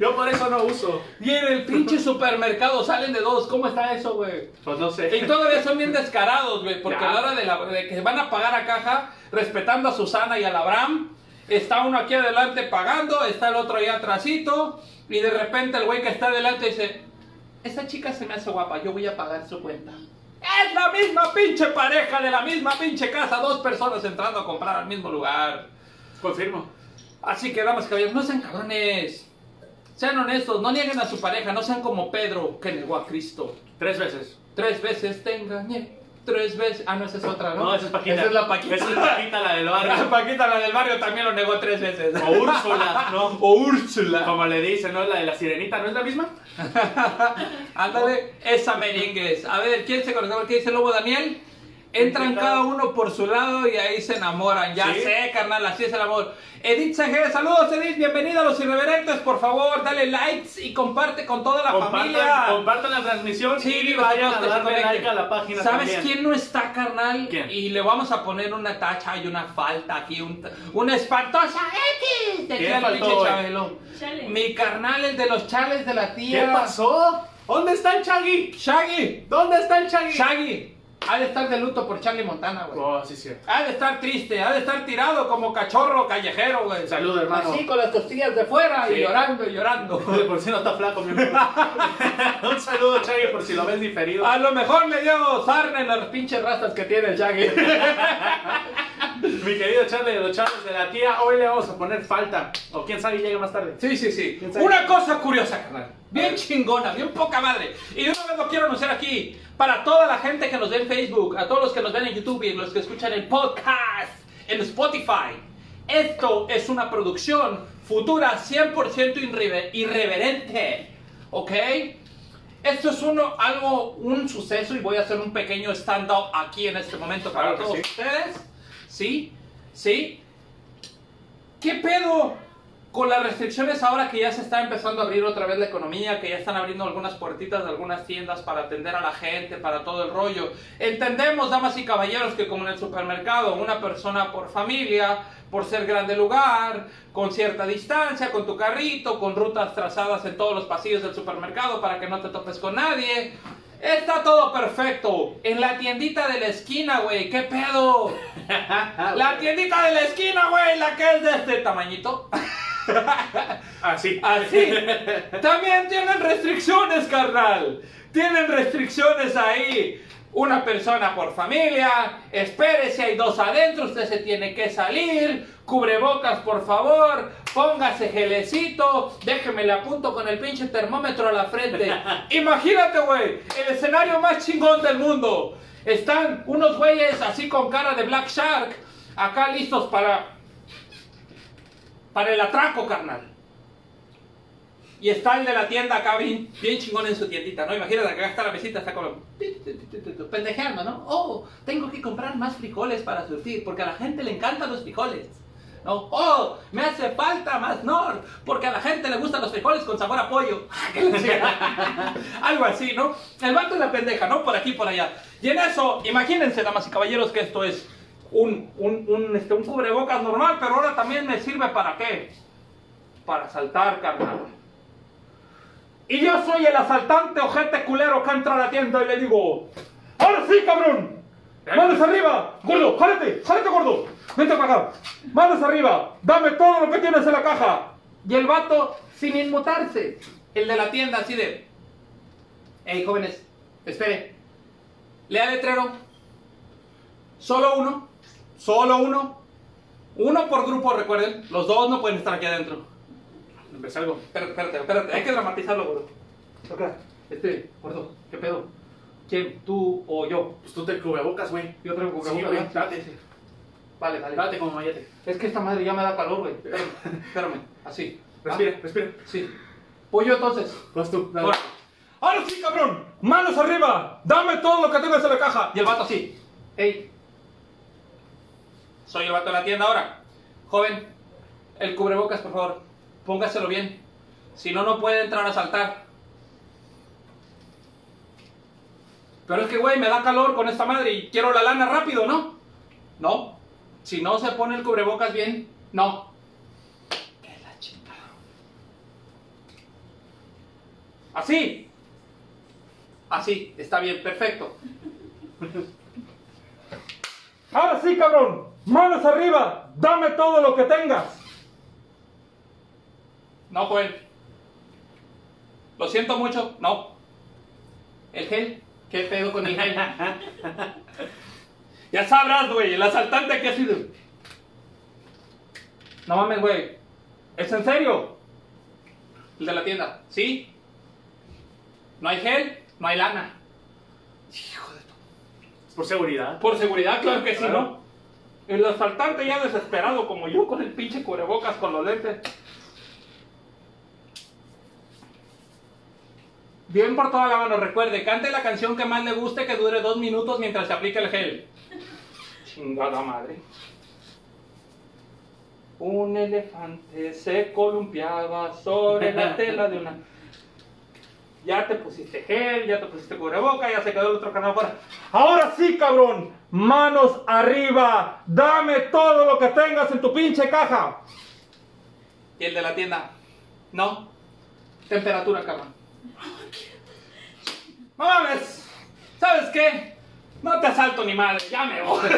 Yo por eso no uso. Y en el pinche supermercado salen de dos. ¿Cómo está eso, güey? Pues no sé. Y todavía son bien descarados, güey, porque Ya. a la hora de, la- de que van a pagar a caja, respetando a Susana y al Abraham, está uno aquí adelante pagando, está el otro allá atrásito, y de repente el güey que está adelante dice, esta chica se me hace guapa, yo voy a pagar su cuenta. Es la misma pinche pareja de la misma pinche casa, dos personas entrando a comprar al mismo lugar. Confirmo. Así que, damas y caballeros, no sean cabrones. Sean honestos, no nieguen a su pareja, no sean como Pedro que negó a Cristo. Tres veces. Tres veces te engañé. Tres veces. Ah, no, esa es otra, ¿no? No, esa es Paquita. Esa es la Paquita. Esa es Paquita, la del La barrio. Paquita, la del barrio, también lo negó tres veces. O Úrsula, ¿no? O Úrsula. Como le dicen, ¿no? La de la sirenita, ¿no es la misma? Ándale, esa merengues. A ver, ¿quién se conoce? ¿Qué dice el Lobo Daniel? Entran cada uno por su lado y ahí se enamoran. Ya ¿Sí? sé, carnal, así es el amor. Edith CG, saludos Edith, bienvenida a los irreverentes, por favor, dale likes y comparte con toda la familia. Compartan, la transmisión Sí, y viva vayan a darle like a la página ¿Sabes también. quién no está, carnal? ¿Quién? Y le vamos a poner una tacha y una falta aquí, un, una espantosa X. Decía ¿Quién el faltó pinche? Chabelo. Chale. Mi carnal, el de los chales de la tía. ¿Qué pasó? ¿Dónde está el Chaggy? Shaggy. ¿Dónde está el Chaggy? Shaggy. Ha de estar de luto por Charlie Montana, güey. Oh, sí, sí. Ha de estar triste, ha de estar tirado como cachorro callejero, güey. Salud, hermano. Así con las costillas de fuera Sí. y llorando y llorando. Por si no está flaco, mi amigo. Un saludo, Chagui, por si lo ves diferido. A lo mejor le dio sarna en las pinches rastas que tiene el Shaggy. Mi querido Charlie de los Charles de la tía, hoy le vamos a poner falta. O quién sabe, llegue más tarde. Sí, sí, sí. Una cosa curiosa, carnal. Bien chingona, bien poca madre. Y de una vez lo quiero anunciar aquí. Para toda la gente que nos ve en Facebook, a todos los que nos ven en YouTube y los que escuchan el podcast, en Spotify. Esto es una producción futura 100% irreve- irreverente. ¿Ok? Esto es uno, algo, un suceso y voy a hacer un pequeño stand-up aquí en este momento para Claro todos sí. ustedes. ¿Sí? ¿Sí? ¿Qué pedo con las restricciones ahora que ya se está empezando a abrir otra vez la economía, que ya están abriendo algunas puertitas de algunas tiendas para atender a la gente, para todo el rollo? Entendemos, damas y caballeros, que como en el supermercado, una persona por familia, por ser grande lugar, con cierta distancia, con tu carrito, con rutas trazadas en todos los pasillos del supermercado para que no te topes con nadie. Está todo perfecto. En la tiendita de la esquina, güey. ¿Qué pedo? La tiendita de la esquina, güey. La que es de este tamañito. Así. Así. También tienen restricciones, carnal. Tienen restricciones ahí. Una persona por familia. Espere si hay dos adentro. Usted se tiene que salir. Cubrebocas, por favor. Póngase gelecito. Déjeme le apunto con el pinche termómetro a la frente. Imagínate, güey. El escenario más chingón del mundo. Están unos güeyes así con cara de Black Shark. Acá listos para. Para el atraco, carnal. Y está el de la tienda acá bien, chingón en su tiendita, ¿no? Imagínate que acá está la mesita, está como pendejeando, ¿no? Oh, tengo que comprar más frijoles para surtir, porque a la gente le encantan los frijoles. ¿No? Oh, me hace falta más nor, porque a la gente le gustan los frijoles con sabor a pollo. Algo así, ¿no? El vato es la pendeja, ¿no? Por aquí por allá. Y en eso, imagínense, damas y caballeros, que esto es un, un, un, este, un cubrebocas normal, pero ahora también me sirve para qué? Para saltar, carnal. Y yo soy el asaltante ojete culero que entra a la tienda y le digo, ¡Ahora sí, cabrón! ¡Manos arriba! ¡Gordo, jálate! ¡Jálate, gordo! ¡Vente para acá! ¡Manos arriba! ¡Dame todo lo que tienes en la caja! Y el vato, sin inmutarse, el de la tienda así de, ¡Ey, jóvenes! Espere. Lea letrero. Solo uno. Solo uno. Uno por grupo, recuerden. Los dos no pueden estar aquí adentro. Empecé algo. Espérate, espérate, espérate. Hay que dramatizarlo, gordo. Acá. Este, gordo, ¿qué pedo? ¿Quién? ¿Tú o yo? Pues tú te cubrebocas, güey. Yo traigo Sí, cubrebocas, ¿no? date. Vale, vale. Date como mayete. Es que esta madre ya me da calor, güey. Espérame, espérame. Así. Respira, Ah, respira. Sí. Pollo entonces. Vas tú, dale. Ahora. Ahora sí, cabrón. Manos arriba. Dame todo lo que tengas en la caja. Y el vato así. Ey. Soy el vato de la tienda ahora. Joven, el cubrebocas, por favor. Póngaselo bien. Si no, no puede entrar a saltar. Pero es que, güey, me da calor con esta madre y quiero la lana rápido, ¿no? No. Si no se pone el cubrebocas bien, no. Que la chingada. Así. Así, está bien, perfecto. Ahora sí, cabrón. Manos arriba. Dame todo lo que tengas. No, joven. Lo siento mucho. No. ¿El gel? ¿Qué pedo con el gel? ya sabrás, güey. El asaltante que ha sido. No mames, güey. ¿Es en serio? El de la tienda. ¿Sí? No hay gel, no hay lana. Hijo de tu Es por seguridad. por seguridad, claro que sí, Claro. ¿no? El asaltante ya desesperado como yo con el pinche cubrebocas con los lentes. Bien por toda la mano, recuerde, cante la canción que más le guste que dure dos minutos mientras se aplica el gel. Chingada madre. Un elefante se columpiaba sobre la tela de una... Ya te pusiste gel, ya te pusiste cubreboca, ya se quedó el otro canal fuera. Ahora sí, cabrón. Manos arriba. Dame todo lo que tengas en tu pinche caja. Y el de la tienda. No. Temperatura, cabrón. No mames. ¿Sabes qué? No te asalto ni madre, ya me voy.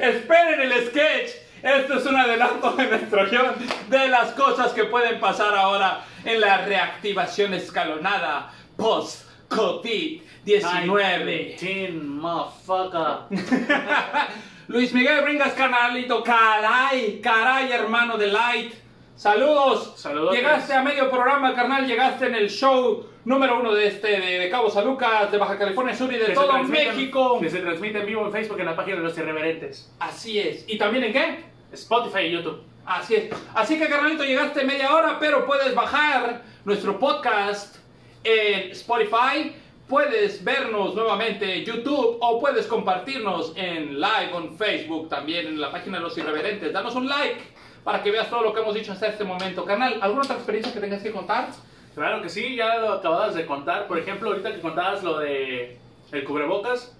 Esperen el sketch. Esto es un adelanto de nuestro guion de las cosas que pueden pasar ahora en la reactivación escalonada post-COVID-19. Teen, motherfucker. Luis Miguel Bringas, canalito, caray, caray, hermano de Light. Saludos. Saludos. Llegaste a medio programa, carnal. Llegaste en el show número uno de este, de, de Cabo San Lucas, de Baja California Sur y de Que todo México. Que se transmite en vivo en Facebook en la página de los irreverentes. Así es. ¿Y también en qué? Spotify y YouTube. Así es. Así que, carnalito, llegaste media hora, pero puedes bajar nuestro podcast en Spotify. Puedes vernos nuevamente en YouTube o puedes compartirnos en live en Facebook también en la página de los irreverentes. Danos un like para que veas todo lo que hemos dicho hasta este momento. Carnal, ¿alguna otra que tengas que contar? Claro que sí, ya lo acababas de contar. Por ejemplo, ahorita que contabas lo de el cubrebocas.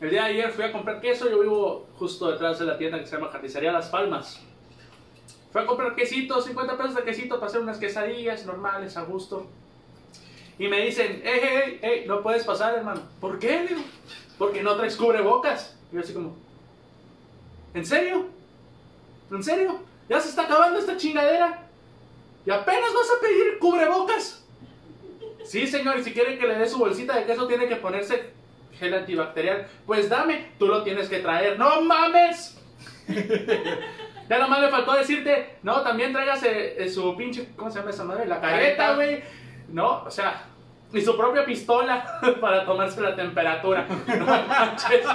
El día de ayer fui a comprar queso. Yo vivo justo detrás de la tienda que se llama Carnicería Las Palmas. Fui a comprar quesito, 50 pesos de quesito para hacer unas quesadillas normales, a gusto. Y me dicen, hey, hey, hey, no puedes pasar, hermano. ¿Por qué? Porque no traes cubrebocas. Y yo así como, ¿en serio? ¿En serio? ¿Ya se está acabando esta chingadera? ¿Y apenas vas a pedir cubrebocas? Sí, señor, y si quiere que le dé su bolsita de queso, tiene que ponerse gel antibacterial. Pues dame, tú lo tienes que traer. ¡No mames! ya nomás le faltó decirte, no, también tráigase eh, su pinche, ¿cómo se llama esa madre? La careta, güey. No, o sea, y su propia pistola para tomarse la temperatura. No manches.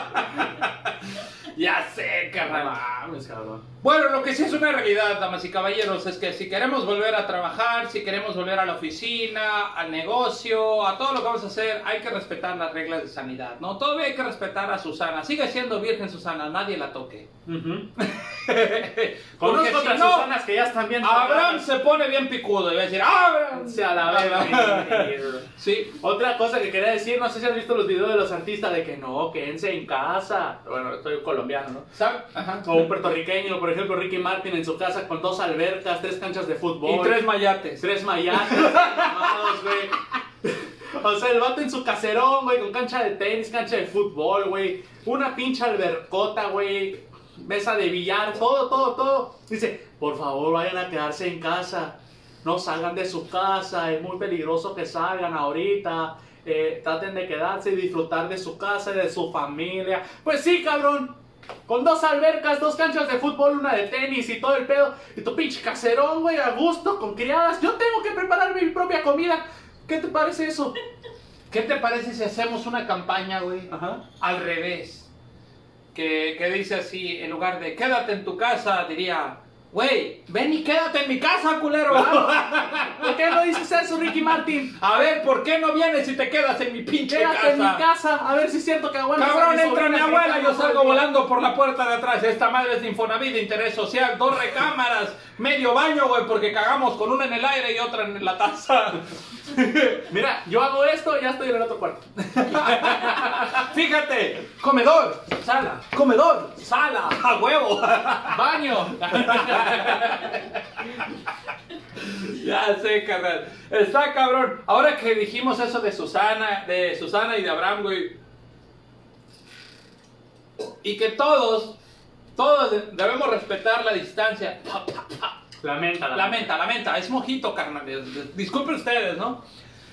Ya sé, No carnal. mames, cabrón. Bueno, lo que sí es una realidad, damas y caballeros, es que si queremos volver a trabajar, si queremos volver a la oficina, al negocio, a todo lo que vamos a hacer, hay que respetar las reglas de sanidad, ¿no? Todavía hay que respetar a Susana. Sigue siendo virgen Susana, nadie la toque. Ujú. Porque Conozco si otras no, Susanas que ya están bien Abraham se pone bien picudo y va a decir, ¡Abraham! Se a la verga. Sí. Otra cosa que quería decir, no sé si has visto los videos de los artistas de que no, quédense en casa. Bueno, estoy colombiano, ¿no? ¿Sabe? Ajá. O un puertorriqueño, por ejemplo, Ricky Martin en su casa con dos albercas, tres canchas de fútbol. Y tres mayates. Tres mayates, güey. O sea, el vato en su caserón, güey, con cancha de tenis, cancha de fútbol, güey. Una pinche albercota, güey. Mesa de billar, todo, todo, todo. Dice, por favor, vayan a quedarse en casa. No salgan de su casa, es muy peligroso que salgan ahorita. Eh, traten de quedarse y disfrutar de su casa y de su familia. Pues sí, cabrón. Con dos albercas, dos canchas de fútbol, una de tenis y todo el pedo. Y tu pinche caserón, güey, a gusto, con criadas. Yo tengo que prepararme mi propia comida. ¿Qué te parece eso? ¿Qué te parece si hacemos una campaña, güey? Ajá. al revés. Que, que dice así, en lugar de quédate en tu casa, diría, güey, ven y quédate en mi casa, culero. ¿Por qué no dices eso, Ricky Martin? A ver, ¿por qué no vienes y te quedas en mi pinche Quédate casa? en mi casa, a ver si es cierto que aguantas. Cabrón, entra mi abuela, gritando yo salgo volando por la puerta de atrás. Esta madre es de Infonavit, de interés social, dos recámaras, medio baño, güey, porque cagamos con una en el aire y otra en la taza. Mira, yo hago esto y ya estoy en el otro cuarto. Fíjate, comedor, sala, comedor, sala, a huevo. Baño. Ya sé, carnal. Está cabrón. Ahora que dijimos eso de Susana, de Susana y de Abraham, güey. Y que todos, todos debemos respetar la distancia. Lamenta, Lamenta, lamenta. Es mojito, carnal. Disculpen ustedes, ¿no?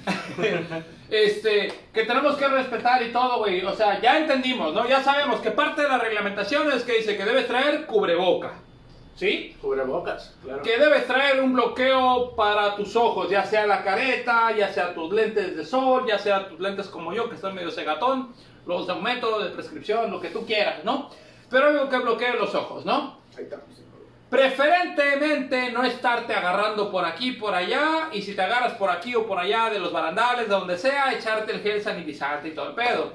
este, que tenemos que respetar y todo, güey. O sea, ya entendimos, ¿no? Ya sabemos que parte de la reglamentación es que dice que debes traer cubreboca. ¿Sí? Cubrebocas, claro. Que debes traer un bloqueo para tus ojos, ya sea la careta, ya sea tus lentes de sol, ya sea tus lentes como yo, que están medio cegatón, los de aumento, de prescripción, lo que tú quieras, ¿no? Pero algo que bloquee los ojos, ¿no? Preferentemente no estarte agarrando por aquí, por allá, y si te agarras por aquí o por allá de los barandales, de donde sea, echarte el gel sanitizante y todo el pedo.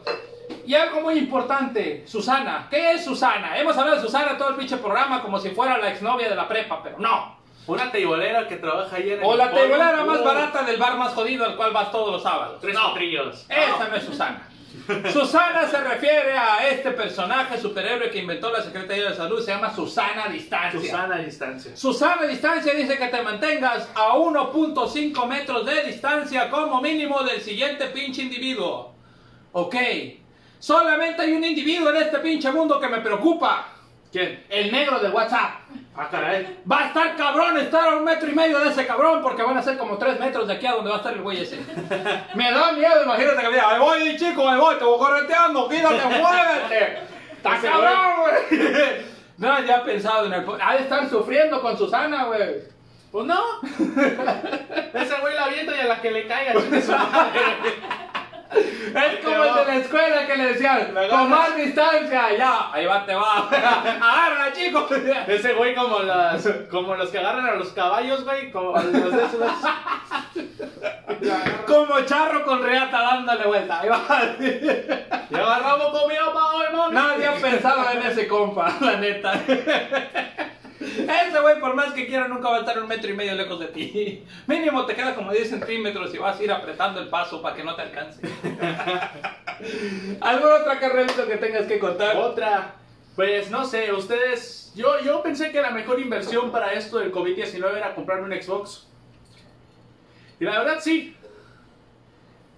Y algo muy importante, Susana. ¿Qué es Susana? Hemos hablado de Susana todo el pinche programa como si fuera la exnovia de la prepa, pero no. Una teibolera que trabaja ahí en el O la teibolera más Uh, barata del bar más jodido al cual vas todos los sábados. Tres no, potrillos. esa no es Susana. Susana se refiere a este personaje superhéroe que inventó la Secretaría de Salud, se llama Susana Distancia. Susana distancia. Susana Distancia dice que te mantengas a 1.5 metros de distancia como mínimo del siguiente pinche individuo. Ok, solamente hay un individuo en este pinche mundo que me preocupa. ¿Quién? El negro de WhatsApp. Ah, caray. Va a estar cabrón estar a un metro y medio de ese cabrón porque van a ser como tres metros de aquí a donde va a estar el güey ese. Me da miedo, imagínate que me diga, ahí voy chico, ahí voy, te voy correteando, quítate, muévete. Está cabrón, güey. No, ya he pensado en el... Ha de estar sufriendo con Susana, güey. Pues no. Ese güey la avienta y a la que le caiga. Es como el de la escuela que le decían, más distancia, ya, ahí va, te va. Agárrala, chico. Ese güey como las, como los que agarran a los caballos, güey, como los de esos. Como charro con reata dándole vuelta, ahí va. Y agarramos comida para hoy, mami. Nadie ha pensado en ese compa, la neta. Ese güey, por más que quiera, nunca va a estar un metro y medio lejos de ti. Mínimo te queda como 10 centímetros y vas a ir apretando el paso para que no te alcance. ¿Alguna otra carrerita que tengas que contar? Otra. Pues no sé, ustedes. Yo, yo pensé que la mejor inversión para esto del COVID-19 era comprarme un Xbox. Y la verdad sí.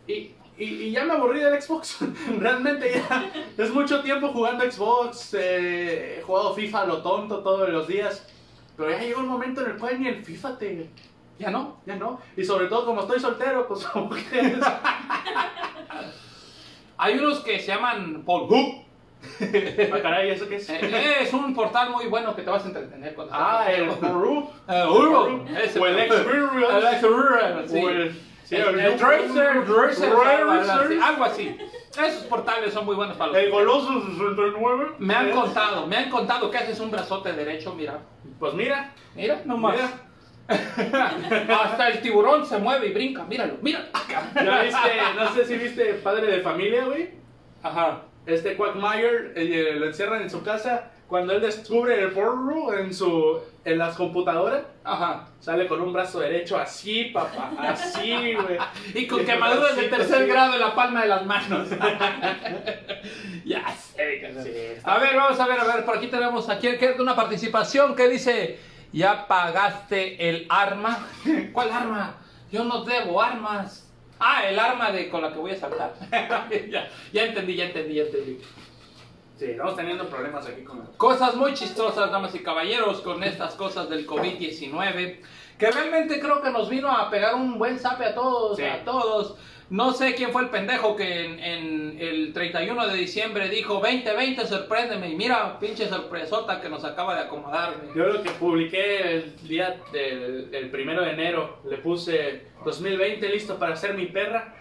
Y, y, y ya me aburrí del Xbox. Realmente ya es mucho tiempo jugando Xbox. eh, he jugado FIFA lo tonto todos los días. Pero ya llegó un momento en el cual ni el FIFA te. ¿Ya no? Ya no. Y sobre todo como estoy soltero, pues como que. Hay unos que se llaman Pornhub. Ah, caray, ¿eso qué es? Eh, Es un portal muy bueno que te vas a entretener cuando Ah, el. Guru. Eh. Ese O el. Experience. El Experience, sí. El- el, Tracer, Tracer, algo así. Esos portales son muy buenos para los El goloso 69. Me han contado, me han contado que haces un brazote derecho, mira. Pues mira. Mira, nomás. Mira. Hasta el tiburón se mueve y brinca, míralo, mira. ¿Ya viste? No sé si viste Padre de Familia, güey. Ajá. Este Quagmire eh, lo encierran en su casa. Cuando él descubre el porno en su en las computadoras, Ajá. sale con un brazo derecho así, papá, así, güey. Y con quemaduras de tercer grado en la palma de las manos. ya sé. Sí, A ver, vamos a ver, a ver, por aquí tenemos aquí una participación que dice, ¿ya pagaste el arma? ¿Cuál arma? Yo no debo armas. Ah, el arma de con la que voy a saltar. ya, ya entendí, ya entendí, ya entendí. Sí, estamos teniendo problemas aquí con Cosas muy chistosas, damas y caballeros, con estas cosas del COVID-19, que realmente creo que nos vino a pegar un buen zape a todos, Sí. a todos. No sé quién fue el pendejo que en, en el 31 de diciembre dijo 2020, sorpréndeme. Y mira, pinche sorpresota que nos acaba de acomodar. güey. Yo lo que publiqué el día del el primero de enero, le puse 2020 listo para ser mi perra.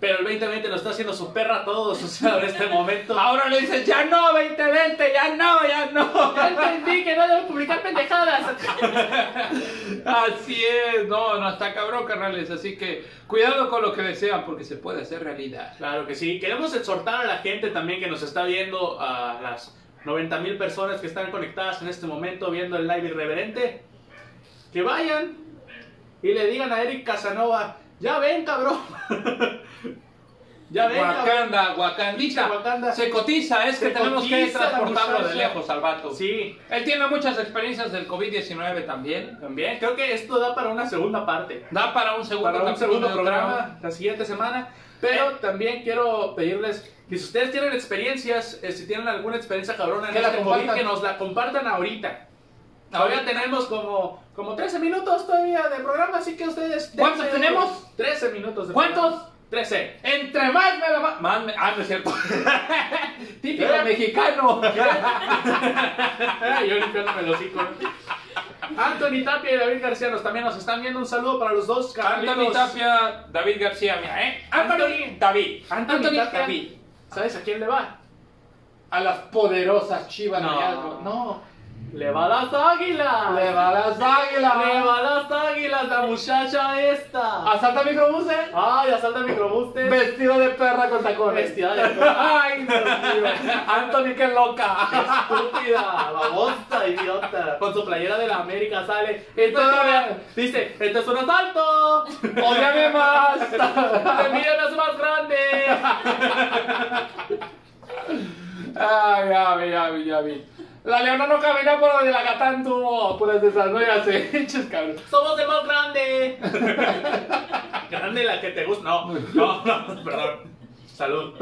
Pero el 2020 lo está haciendo su perra a todos, o sea, en este momento. Ahora le dices, ya no, 2020, ya no, ya no. Ya entendí que no debo publicar pendejadas. Así es, no, no está cabrón, carnales. Así que cuidado con lo que desean porque se puede hacer realidad. Claro que sí. Queremos exhortar a la gente también que nos está viendo, a las 90 mil personas que están conectadas en este momento viendo el live irreverente, que vayan y le digan a Eric Casanova, ya ven cabrón. Ya ven. Wakanda, Wakandita. Wakanda. Se cotiza, es que Se tenemos que cotiza la transportarlo de lejos al vato. Sí, Él tiene muchas experiencias del COVID-19 también. también. Creo que esto da para una segunda parte. Da para un segundo, para un segundo programa la siguiente semana. Pero Eh. también quiero pedirles que si ustedes tienen experiencias, eh, si tienen alguna experiencia cabrona en Que la este COVID, compartan. que nos la compartan ahorita. Todavía tenemos como, como 13 minutos todavía de programa, así que ustedes... ¿Cuántos tenemos? unos 13 minutos de ¿Cuántos? programa. 13. Entre más me la va- Más me... Ah, no es cierto. Típico ¿Eh? mexicano. Yo limpiándome los. ¿no? Anthony Tapia y David García nos también nos están viendo. Un saludo para los dos. Anthony carnalitos. Tapia, David García, mira, ¿eh? Anthony, Anthony- David. Anthony, Tapia. David. ¿Sabes a quién le va? A las poderosas chivas No. de algo. No. Le va las águilas. Le va las águilas. Le va las águilas, la muchacha esta. Asalta microbús, ¿eh? Ay, asalta el microbuste. Vestido de perra con tacones. Vestida de perra. Ay, Dios mío. Anthony, qué loca. Estúpida, babosa, idiota. Con su playera de la América sale. Todavía- Dice, esto es un asalto. Ódiame más. ¡De millones más grande! Ay, ya vi, ya vi, ya vi. La leona no camina por donde la gata anduvo. Puras de esas, no ya sé. Cabrón. ¡Somos el más grande! grande la que te gusta. No, no, no, perdón. Salud.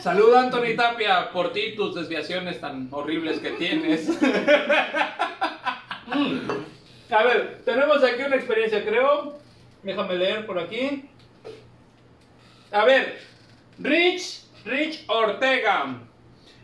Saluda Anthony Tapia por ti y tus desviaciones tan horribles que tienes. A ver, tenemos aquí una experiencia, creo. Déjame leer por aquí. A ver, Rich, Rich Ortega.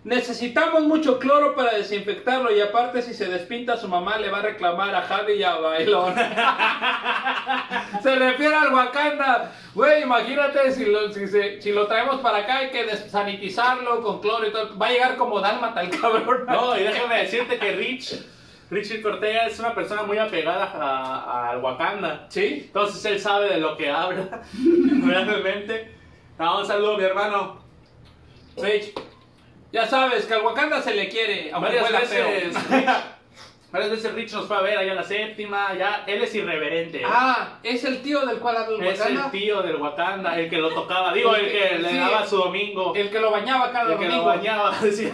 Necesitamos mucho cloro para desinfectarlo y aparte si se despinta su mamá le va a reclamar a Javi y a Bailón. se refiere al Wakanda. Güey, imagínate si lo, si, se- si lo traemos para acá hay que desanitizarlo con cloro y todo. Va a llegar como Dálmata el cabrón. No, y déjame decirte que Rich, Richie Cortega es una persona muy apegada al Wakanda. ¿Sí? Entonces él sabe de lo que habla, realmente. No, un saludo, mi hermano. Rich. Ya sabes que al Wakanda se le quiere, aunque Varias huela veces, feo. Rich, varias veces Rich nos fue a ver allá en la séptima, ya, él es irreverente. Ah, es el tío del cual habla el es el tío del Wakanda, el que lo tocaba, digo, el que le Sí. daba su domingo, El que lo bañaba cada el que lo domingo. bañaba, decía.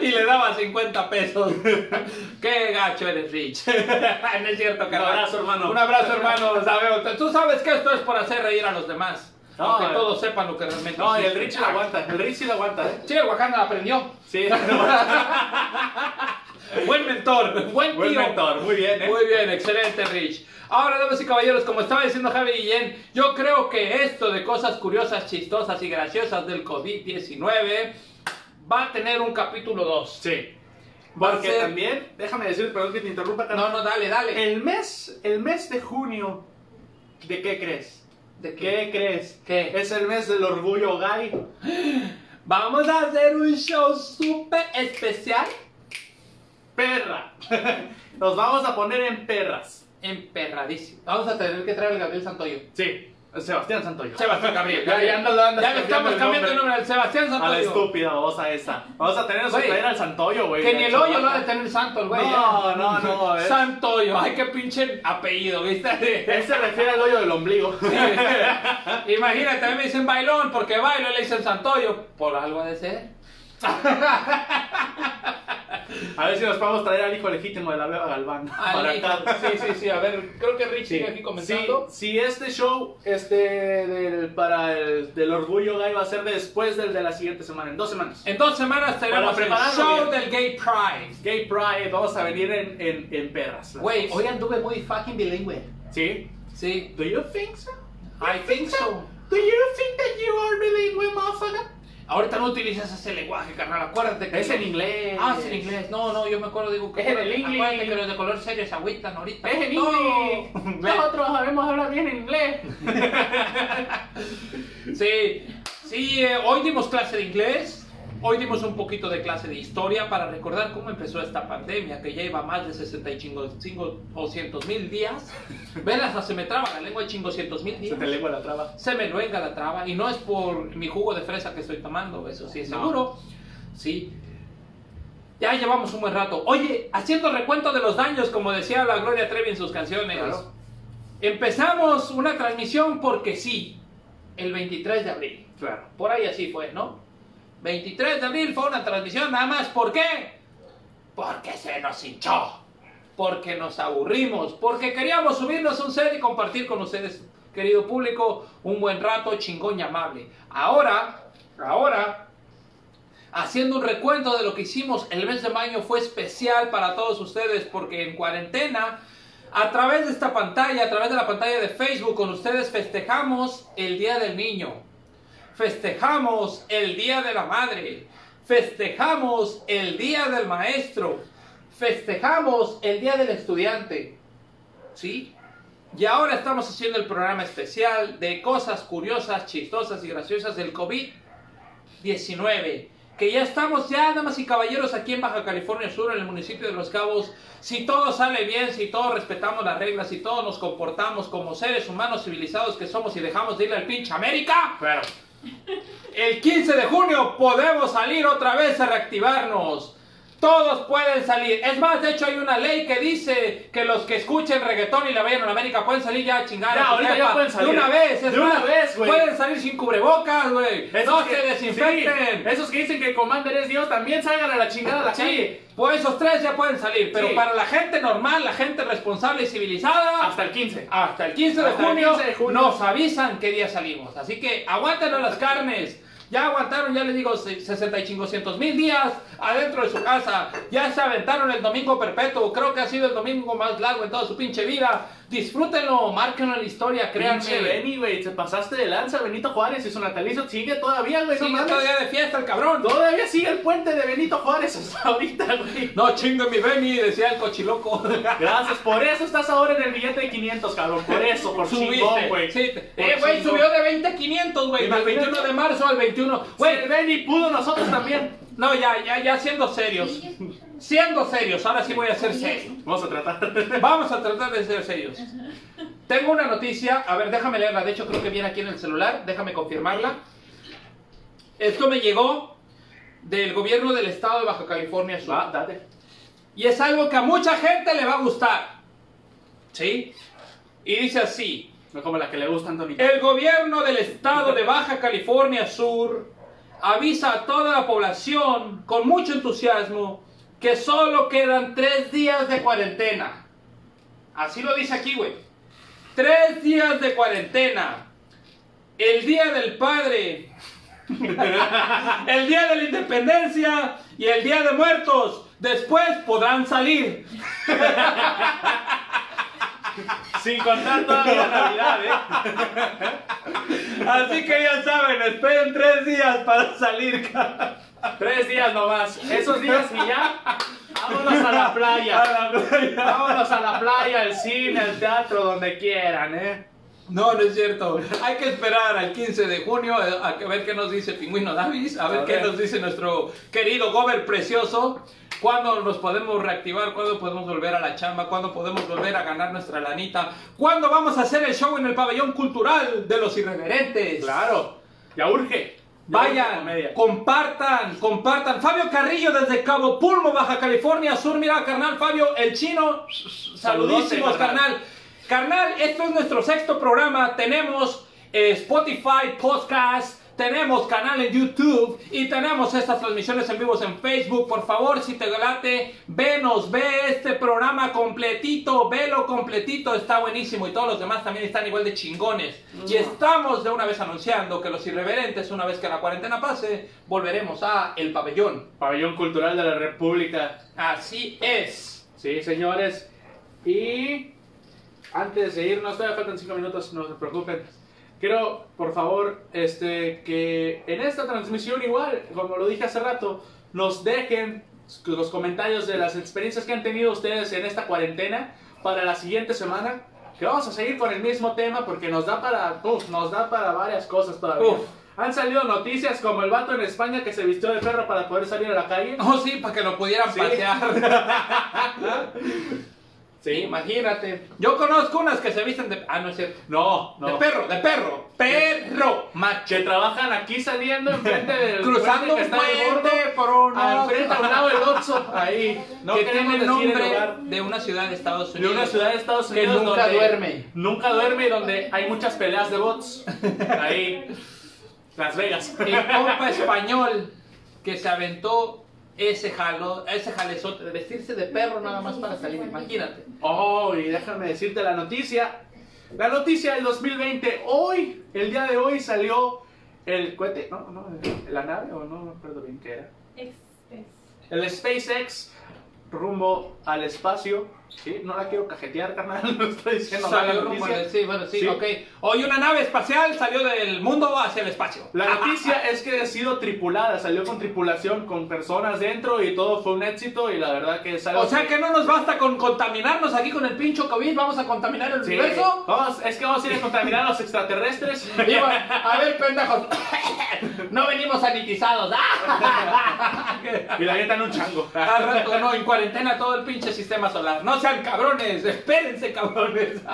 y le daba 50 pesos. Qué gacho eres, Rich. no es cierto, carnal. abrazo, hermano. Un abrazo, hermano. Sabemos- Tú sabes que esto es por hacer reír a los demás. No, aunque eh. todos sepan lo que realmente No, y el. Rich lo aguanta, el Rich sí lo aguanta, ¿eh? Sí, Wakanda aprendió. Sí, Buen mentor, buen tío. buen mentor, muy bien, ¿eh? Muy bien, excelente, Rich. Ahora, damas y caballeros, como estaba diciendo Javi Guillén, yo creo que esto de cosas curiosas, chistosas y graciosas del COVID-19 va a tener un capítulo 2. Sí. Porque ser- también, déjame decir, perdón que te interrumpa, No, carnal. no, dale, dale. El mes, el mes de junio, ¿de qué crees? ¿De ¿Qué crees? ¿Qué? Es el mes del orgullo gay. Vamos a hacer un show súper especial Perra. Nos vamos a poner en perras. emperradísimo. Vamos a tener que traer al Gabriel Santoyo. Sí, Sebastián Santoyo. Sebastián Gabriel. Ya, le estamos cambiando el cambiando el nombre. al Sebastián A la Santoyo. estúpida babosa esa. Vamos a tener que traer al Santoyo, güey. Que ni el hoyo lo ha de tener santo el güey. No, ¿eh? no, no, ver. Santoyo. Ay, qué pinche apellido, ¿viste? Él se refiere al hoyo del ombligo. Imagínate, a mí me dicen bailón porque bailo y le dicen Santoyo. Por algo ha de ser. A ver si nos podemos traer al hijo legítimo de la Beba Galván. Al para acá. Sí, sí, sí. A ver, creo que Rich sigue aquí comentando. si este show este del, para el del orgullo gay va a ser después del de la siguiente semana, en dos semanas. En dos semanas tenemos el show bien. del Gay Pride. Gay Pride, vamos a venir en, en, en perras. Güey, hoy anduve muy fucking bilingüe. ¿Sí? Sí. Do you think so? I think so. Do you think that you are bilingual, motherfucker? Ahorita no utilizas ese lenguaje, carnal. Acuérdate que. Es en inglés. Ah, es en inglés. No, no, yo me acuerdo, digo que. Es en el English. Acuérdate que los de color serio se agüitan ahorita. Es en No. inglés. Nosotros sabemos hablar bien en inglés. Sí, sí, eh, hoy dimos clase de inglés. Hoy dimos un poquito de clase de historia para recordar cómo empezó esta pandemia que ya lleva más de 65 o 100 mil días. Hasta se me traba la lengua de chingo cientos mil Se días. te lengua la traba. Se me luenga la traba y no es por mi jugo de fresa que estoy tomando, eso sí es No. seguro. Sí. Ya llevamos un buen rato. Oye, haciendo recuento de los daños, como decía la Gloria Trevi en sus canciones. Claro. Empezamos una transmisión porque sí, el 23 de abril. Claro. Por ahí así fue, ¿no? 23 de abril fue una transmisión nada más. ¿Por qué? Porque se nos hinchó. Porque nos aburrimos. Porque queríamos subirnos un set y compartir con ustedes, querido público, un buen rato chingón y amable. Ahora, ahora, haciendo un recuento de lo que hicimos, el mes de mayo fue especial para todos ustedes porque en cuarentena, a través de esta pantalla, a través de la pantalla de Facebook, con ustedes festejamos el Día del Niño festejamos el Día de la Madre, festejamos el Día del Maestro, festejamos el Día del Estudiante. ¿Sí? Y ahora estamos haciendo el programa especial de cosas curiosas, chistosas y graciosas del COVID-19. Que ya estamos, ya damas y caballeros, aquí en Baja California Sur, en el municipio de Los Cabos. Si todo sale bien, si todos respetamos las reglas, si todos nos comportamos como seres humanos civilizados que somos y dejamos de irle al pinche América, Claro. El 15 de junio podemos salir otra vez a reactivarnos. Todos pueden salir. Es más, de hecho hay una ley que dice que los que escuchen reggaetón y la vean en América pueden salir ya a chingar. Ya, a ahorita ya pueden salir. De una vez, es De una más, vez, güey. Pueden salir sin cubrebocas, güey. No que- se desinfecten. sí, esos que dicen que Commander es Dios también salgan a la chingada a la Sí, calle. pues esos tres ya pueden salir, pero Sí. para la gente normal, la gente responsable y civilizada, Hasta el 15. hasta el 15 de, Hasta el junio, 15 de junio. nos avisan qué día salimos. Así que aguántenos las carnes. Ya aguantaron, ya les digo, se- 65 mil días adentro de su casa. Ya se aventaron el domingo perpetuo. Creo que ha sido el domingo más largo en toda su pinche vida. Disfrútenlo, márquenlo en la historia, créanme. Pinche Benny, güey, te pasaste de lanza. Benito Juárez y su natalicio sigue todavía, güey. no Sigue mames. todavía de fiesta el cabrón. Todavía sigue el puente de Benito Juárez hasta ahorita, güey. No chingue mi Benny, decía el cochiloco. Gracias, por eso estás ahora en el billete de 500, cabrón. Por eso, por chingón, güey. sí. Eh, güey, subió de 20 a 500, güey. Del Imagínate. 21 de marzo al 21. Güey, el Benny pudo, nosotros también. No, ya, ya, ya siendo serios. Siendo serios, ahora sí voy a ser serio. Vamos a tratar. Vamos a tratar de ser serios. Tengo una noticia, a ver, déjame leerla. De hecho, creo que viene aquí en el celular. Déjame confirmarla. Esto me llegó del gobierno del estado de Baja California Sur. Va, date. Y es algo que a mucha gente le va a gustar. ¿Sí? Y dice así. No como la que le gusta a Antonio. El gobierno del estado de Baja California Sur avisa a toda la población con mucho entusiasmo que solo quedan tres días de cuarentena. Así lo dice aquí, güey. Tres días de cuarentena. El día del padre. el día de la independencia y el día de muertos. Después podrán salir. Sin contar todavía Navidad, ¿eh? Así que ya saben, esperen tres días para salir. Tres días nomás. Esos días y ya. Vámonos a la playa. A la playa. Vámonos a la playa, al cine, al teatro, donde quieran, ¿eh? No, no es cierto. Hay que esperar al 15 de junio eh, a ver qué nos dice Pingüino Davis, a ver A qué nos dice nuestro querido Gober precioso. Cuándo nos podemos reactivar, cuándo podemos volver a la chamba, cuándo podemos volver a ganar nuestra lanita, cuándo vamos a hacer el show en el pabellón cultural de los irreverentes. Claro. Ya urge. Ya urge Vayan, compartan, compartan. Fabio Carrillo desde Cabo Pulmo, Baja California Sur. Mira, carnal, Fabio, el chino. Saludísimos, carnal. carnal. Carnal, esto es nuestro sexto programa. Tenemos eh, Spotify, podcast, tenemos canal en YouTube y tenemos estas transmisiones en vivos en Facebook. Por favor, si te late, venos, ve este programa completito, velo completito, está buenísimo. Y todos los demás también están igual de chingones. Y estamos de una vez anunciando que los irreverentes, una vez que la cuarentena pase, volveremos a El Pabellón. Pabellón Cultural de la República. Así es. Sí, señores. Y antes de irnos, todavía faltan cinco minutos, no se preocupen. Quiero, por favor, este, que en esta transmisión igual, como lo dije hace rato, nos dejen los comentarios de las experiencias que han tenido ustedes en esta cuarentena para la siguiente semana. Que vamos a seguir con el mismo tema porque nos da para, uf, nos da para varias cosas todavía. Uf. Han salido noticias como el vato en España que se vistió de perro para poder salir a la calle. Oh, sí, para que lo pudieran Sí. pasear. Sí, imagínate. Yo conozco unas que se visten de. Ah, no es cierto. No, no. De perro, de perro. Perro, macho. que trabajan aquí saliendo enfrente del Cruzando un que puente por un. al frente a un lado del Oxxo, ahí. No que tiene el nombre de una ciudad de Estados De Unidos. una ciudad de Estados que Unidos nunca donde duerme. Nunca duerme y donde hay muchas peleas de bots. Ahí. Las Vegas. El compa español que se aventó ese jalo, ese jalezote de vestirse de perro nada más para salir, imagínate. Oh, y déjame decirte la noticia. La noticia del 2020. Hoy, el día de hoy salió el cohete. No, no, la nave o no me acuerdo bien qué era. El SpaceX rumbo al espacio. Sí, no la quiero cajetear, carnal. No estoy diciendo Salió rumbo de- sí, bueno, sí, Sí. ok. Hoy una nave espacial salió del mundo hacia el espacio. La noticia es que ha sido tripulada, salió con tripulación, con personas dentro y todo fue un éxito y la verdad que es algo O sea que no nos basta con contaminarnos aquí con el pincho COVID, vamos a contaminar el Sí. universo. Vamos, es que vamos a ir a contaminar a los extraterrestres. Digo, a ver, pendejos, no venimos sanitizados. y la avientan un chango. Al rato, no, en cuarentena todo el pinche sistema solar. No sean cabrones, espérense, cabrones.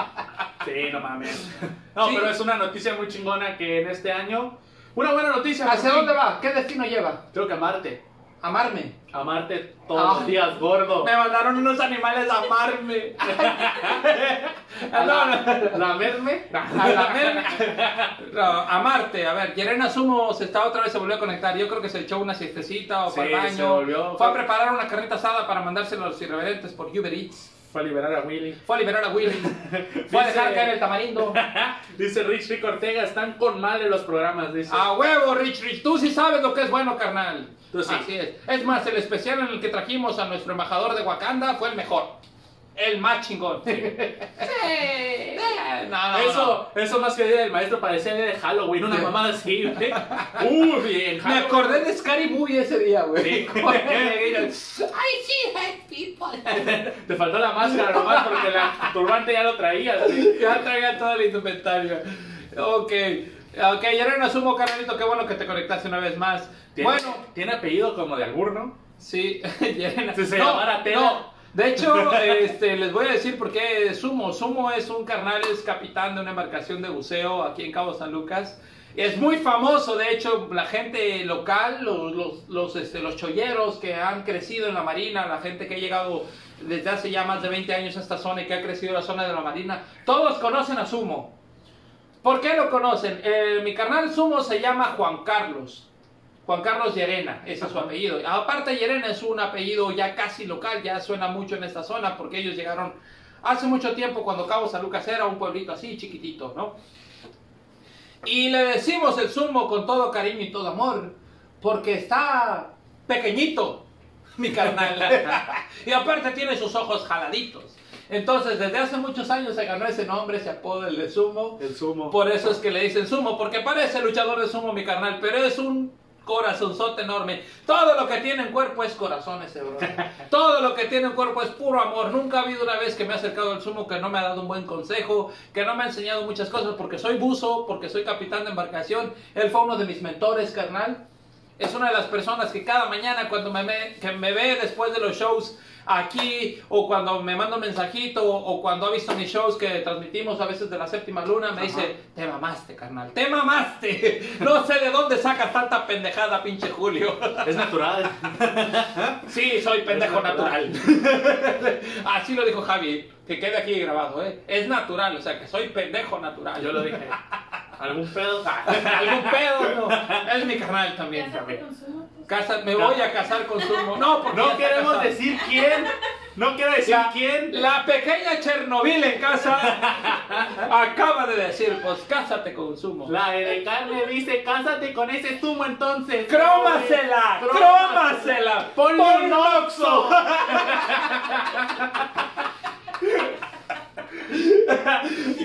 Sí, no mames. No, Sí. pero es una noticia muy chingona que en este año. Una buena noticia. ¿Hacia dónde va? ¿Qué destino lleva? Creo que a Marte. Amarme. Amarte todos Ah. los días, gordo. Me mandaron unos animales a amarme. A la- ¿Lamerme? A lamerme. No, amarte. A ver, Yerena Sumo se está otra vez, se volvió a conectar. Yo creo que se echó una siestecita o Sí, para el baño. se volvió. Fue a preparar una carnita asada para mandárselo a los irreverentes por Uber Eats. Fue a liberar a Willy. Fue a liberar a Willy. Fue a dejar caer el tamarindo. Dice Rich Rick Ortega, están con madre los programas, dice. A huevo, Rich Rich. Tú sí sabes lo que es bueno, carnal. Tú sí. Así es. Es más, el especial en el que trajimos a nuestro embajador de Wakanda fue el mejor. El más chingón. Sí. No, no, eso, eso más que día del maestro parecía día de Halloween, una Sí. mamada así, güey. Uy, bien, Me acordé de Scary Movie ese día, güey. Sí. I see dead people. Te faltó la máscara nomás porque la turbante ya lo traías. güey. ya traía todo el indumentario. Ok. Ok, Yerena Sumo, carnalito, qué bueno que te conectaste una vez más. Tiene, Bueno, tiene apellido como de albur, ¿no? Sí, Yerena. Si se No, llamara Tela. no. De hecho, este, les voy a decir por qué Sumo. Sumo es un carnal, es capitán de una embarcación de buceo aquí en Cabo San Lucas. Es muy famoso, de hecho, la gente local, los, los, los, este, los cholleros que han crecido en la marina, la gente que ha llegado desde hace ya más de 20 años a esta zona y que ha crecido la zona de la marina, todos conocen a Sumo. ¿Por qué lo conocen? Eh, mi carnal Sumo se llama Juan Carlos. Juan Carlos Llerena, ese es su apellido. Aparte Llerena es un apellido ya casi local, ya suena mucho en esta zona porque ellos llegaron hace mucho tiempo cuando Cabo San Lucas era un pueblito así chiquitito, ¿no? Y le decimos el sumo con todo cariño y todo amor porque está pequeñito, mi carnal. y aparte tiene sus ojos jaladitos. Entonces, desde hace muchos años se ganó ese nombre, ese apodo, el de sumo. El sumo. Por eso es que le dicen sumo, porque parece luchador de sumo, mi carnal, pero es un corazonzote enorme. Todo lo que tiene en cuerpo es corazón ese. Todo lo que tiene en cuerpo es puro amor. Nunca ha habido una vez que me ha acercado al sumo que no me ha dado un buen consejo, que no me ha enseñado muchas cosas, porque soy buzo, porque soy capitán de embarcación. Él fue uno de mis mentores, carnal. Es una de las personas que cada mañana cuando me, que me ve después de los shows aquí o cuando me manda un mensajito o, cuando ha visto mis shows que transmitimos a veces de la séptima luna me dice, te mamaste carnal, te mamaste. No sé de dónde sacas tanta pendejada pinche Julio. Es natural. Sí, soy pendejo natural. Así lo dijo Javi, que quede aquí grabado, ¿eh? Es natural, o sea que soy pendejo natural. Yo lo dije. ¿Algún pedo? Algún pedo, no. Es mi carnal también. Cásate Casa- me voy a casar con Sumo. No, porque No queremos casado. decir quién. No quiero decir La, quién. la pequeña Chernobyl en casa acaba de decir, pues cásate con Sumo. La de carne dice, cásate con ese sumo entonces. ¡Crómasela! ¡Crómasela! Ponle ¡Pon un Oxxo!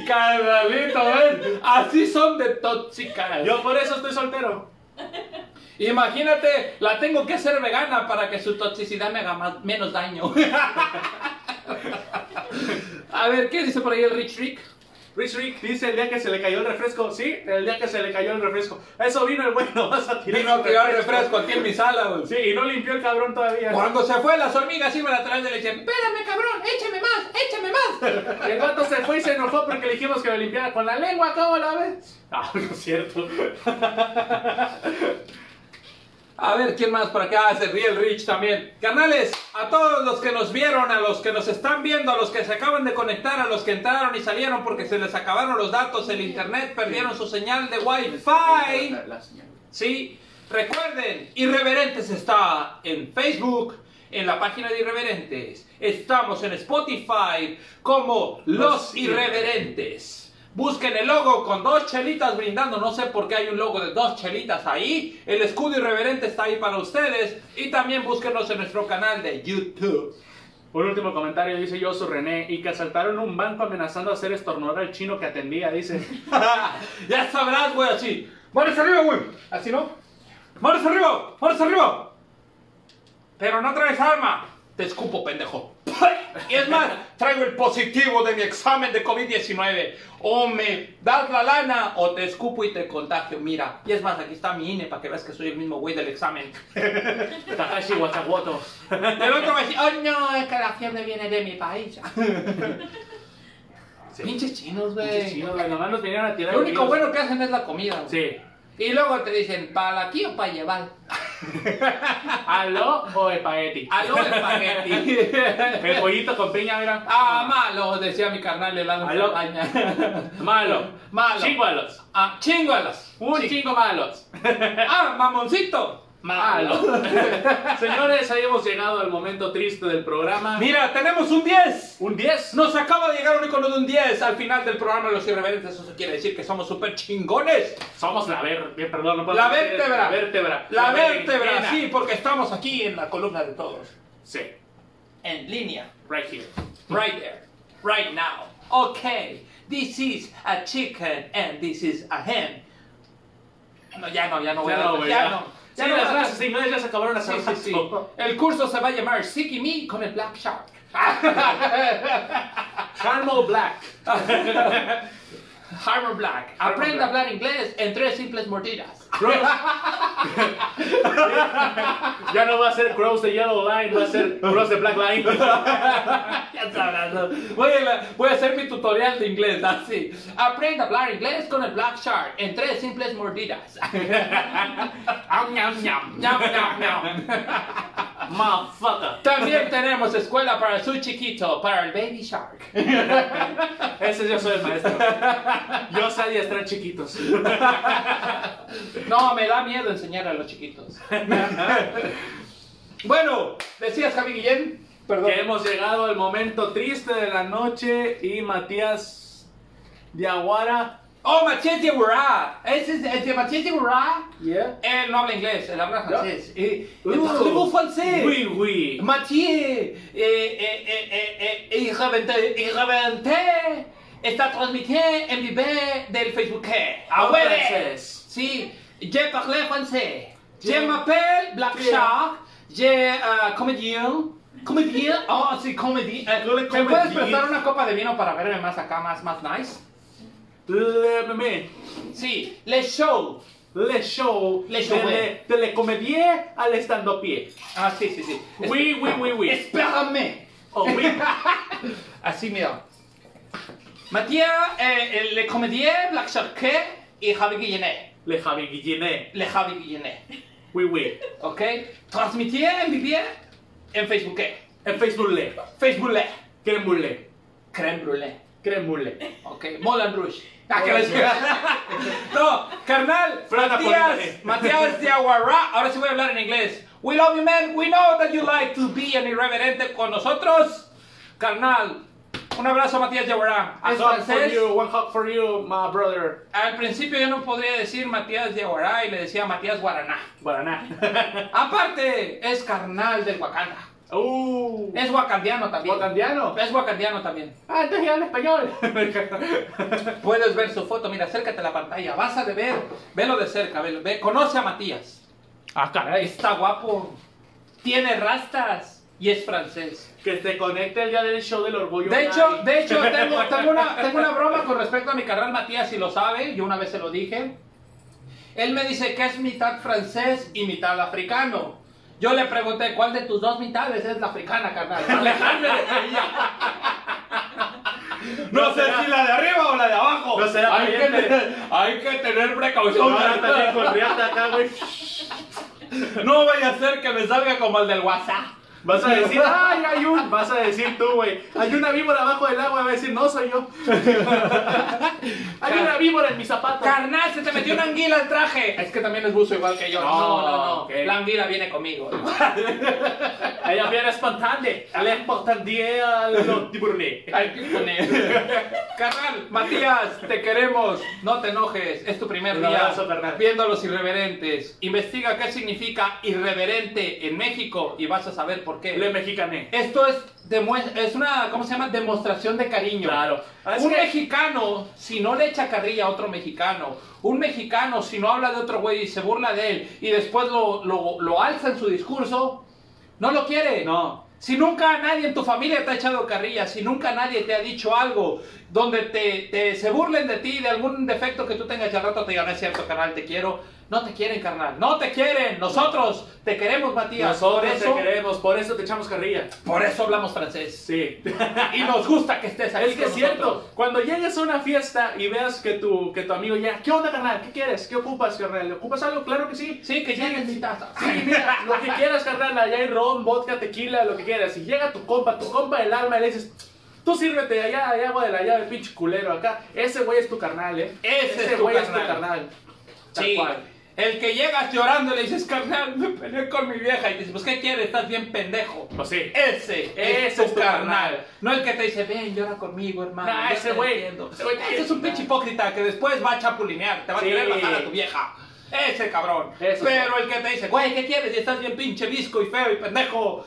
Carnalito, ¿ves? Así son de tóxicas. Yo por eso estoy soltero. Imagínate, la tengo que hacer vegana para que su toxicidad me haga más- menos daño. A ver, ¿qué dice por ahí el Rich Rick? Rich Rick dice el día que se le cayó el refresco. Sí, el día que se le cayó el refresco. Eso vino el bueno, vas a tirar. Vino a tirar refresco aquí en mi sala, güey. Sí, y no limpió el cabrón todavía. Cuando se fue, las hormigas iban atrás de él y decían, espérame cabrón, échame más, échame más. El gato se fue y se enojó porque le dijimos que lo limpiara con la lengua, ¿cómo la ves? Ah, no es cierto. A ver, ¿quién más por acá? Ah, Se ríe el Rich también. Carnales, a todos los que nos vieron, a los que nos están viendo, a los que se acaban de conectar, a los que entraron y salieron porque se les acabaron los datos, el internet, perdieron su señal de Wi-Fi. Sí, recuerden, Irreverentes está en Facebook, en la página de Irreverentes. Estamos en Spotify como Los Irreverentes. Busquen el logo con dos chelitas brindando. No sé por qué hay un logo de dos chelitas ahí. El escudo irreverente está ahí para ustedes. Y también búsquenos en nuestro canal de YouTube. Un último comentario, dice Yosu René, y que asaltaron un banco amenazando a hacer estornudar al chino que atendía, dice. ya sabrás, güey, así. Manos arriba, güey. Así no. Manos arriba, manos arriba. Pero no traes arma. Te escupo, pendejo. Y es más, traigo el positivo de mi examen de COVID-19. O me das la lana o te escupo y te contagio. Mira. Y es más, aquí está mi INE para que veas que soy el mismo güey del examen. Takashi Watawoto. El otro a decir, oh no, es que la fiebre viene de mi país. Pinches chinos, güey. Sí, güey, nomás nos vinieron a tirar Lo único virus. bueno que hacen es la comida. güey. Sí. Y luego te dicen, ¿para aquí o para llevar? ¿Aló o espagueti? Aló, espagueti. El pollito con piña, mira. Ah, malo, decía mi carnal helado Aló. España. Malo. Malo. Chingualos. Ah, chingualas. Un Sí. chingo malos. Ah, mamoncito. Malo. Señores, ahí hemos llegado al momento triste del programa. Mira, tenemos un 10. Un 10. Nos acaba de llegar un icono de un 10 al final del programa de los irreverentes. Eso quiere decir que somos súper chingones. Somos la ver... Perdón, no puedo La decir vértebra. La vértebra. La vértebra, berenjena. sí, porque estamos aquí en la columna de todos. Sí. En línea. Right here. Right there. Right now. Okay. This is a chicken and this is a hen. No, ya no, ya no voy Ya a no, ya ya. no. Sí, Ya no las voy a- clases de inglés ya se acabaron hace Sí, sí, sí. rato. El curso se va a llamar Sicky Me con el Black Shark. Carmel Black. Harvard Black. Black. a hablar inglés en tres simples mordidas. ya no va a ser Cross the Yellow Line, va a ser Cross the Black Line. Ya sabrás, ¿no? voy, a, la- voy a hacer mi tutorial de inglés así. Aprenda a hablar inglés con el Black Shark en tres simples mordidas. Am. Motherfucker. También tenemos escuela para su chiquito, para el Baby Shark. Ese yo soy el maestro. Yo sé adiestrar chiquitos. No, me da miedo enseñar a los chiquitos. bueno, decías Javi Guillén. Perdón. Que hemos llegado al momento triste de la noche y Matías Diaguara. Oh, de Burá. Ese es el de de Burá. Yeah. Él no habla inglés, él habla francés. Eh, Uh. parlez-vous français? Oui, oui. Mathieu, eh, eh, eh, eh, eh, irreverente, irreverente, está transmitiendo en vivo del Facebook. Ah, francés. Si, je parle français. Je m'appelle Black. Shark, je euh, comédien. Comédien, oh, sí, comédien. Eh, le ¿Me puedes prestar una copa de vino para verme más acá, más, más nice? Le. Sí, le show. Le show. Le show, De, de le comédie al estando pie. Ah, sí, sí, sí. Oui, oui, oui, oui. Espérame. Oh, oui. Así, mira. Mathieu, eh, le comédien Black Shark y Javi Guillenet. Le Javi Guillené. Le Javi Guillenet. Oui, oui. ¿Ok? Transmitir en vivo en Facebook. En Facebook le. Facebook le. Crème brûlée. Crème brûlée. Crème brûlée. Ok. Moulin Rouge. Ah, que ves- no, carnal. Matías. Matías de Aguará. Ahora sí voy a hablar en inglés. We love you, man. We know that you like to be an irreverente con nosotros. Carnal. Un abrazo, Matías de Aguará. A francés. you, one hug for you, my brother. Al principio yo no podría decir Matías de Aguará y le decía Matías Guaraná. Guaraná. Aparte, es carnal del Wakanda. Uh. Es wakandiano también. ¿Wakandiano? Es wakandiano también. Ah, entonces ya habla español. Puedes ver su foto, mira, acércate a la pantalla. Vas a ver, velo de cerca, velo, ve, conoce a Matías. ah, caray. Está guapo, tiene rastas y es francés. Que se conecte el día del show del orgullo. De hecho, de hecho tengo, tengo una, tengo una broma con respecto a mi carnal Matías, si lo sabe, yo una vez se lo dije. Él me dice que es mitad francés y mitad africano. Yo le pregunté, ¿cuál de tus dos mitades es la africana, carnal? Alejandro de ella. No sé si la de arriba o la de abajo. No será hay, que tener, hay que tener precaución. Ahora también con riata acá, güey. No vaya a ser que me salga como el del WhatsApp. Vas a decir, ay, hay un. Vas a decir tú, güey. Hay una víbora abajo del agua. Va a decir, no soy yo. hay una víbora en mi zapato. Carnal, se te metió una anguila al traje. Es que también es buzo igual que yo. No, No, no, no. ok. La anguila viene conmigo. Ella viene espontánea. Le importante a los tiburones. Carnal, Matías, te queremos. No te enojes. Es tu primer día abrazo, viendo a los irreverentes. Investiga qué significa irreverente en México y vas a saber por qué. Le mexicané. Esto es, es una, ¿cómo se llama? Demostración de cariño. Claro. Ah, Es un que- mexicano, si no le echa carrilla a otro mexicano, un mexicano, si no habla de otro güey y se burla de él y después lo, lo, lo alza en su discurso, no lo quiere. No. Si nunca nadie en tu familia te ha echado carrilla, si nunca nadie te ha dicho algo donde te, te- se burlen de ti, de algún defecto que tú tengas y al rato te digan, "No es cierto, carnal, te quiero. No te quieren, carnal. No te quieren. Nosotros te queremos, Matías. Nosotros por eso, te queremos, por eso te echamos carrilla. por eso hablamos francés. Sí. Y nos gusta que estés aquí Es que es cierto, cuando llegues a una fiesta y veas que tu, que tu amigo llega, ¿qué onda, carnal? ¿Qué quieres? ¿Qué ocupas, carnal? ¿Ocupas algo? Claro que sí. Sí, que lleguen mi taza. Sí, mira, lo que quieras, carnal, allá hay ron, vodka, tequila, lo que quieras. Y llega tu compa, tu compa del alma y le dices, tú sírvete, allá hay agua de la llave, pinche culero acá. Ese güey es tu carnal, ¿eh? Ese es tu güey carnal. es tu carnal. Tal Sí. cual. El que llegas llorando y le dices, carnal, me peleé con mi vieja. Y dices, pues, ¿qué quieres? Estás bien pendejo. Pues sí. Ese, Ese es tu es tu carnal. carnal. No el que te dice, ven, llora conmigo, hermano. Nah, yo ese güey- entiendo". ese güey es un pinche hipócrita que después va a chapulinear, te va Sí. a querer bajar a tu vieja. Ese cabrón. Eso Pero el que te dice, güey, ¿qué quieres? Y estás bien pinche visco y feo y pendejo.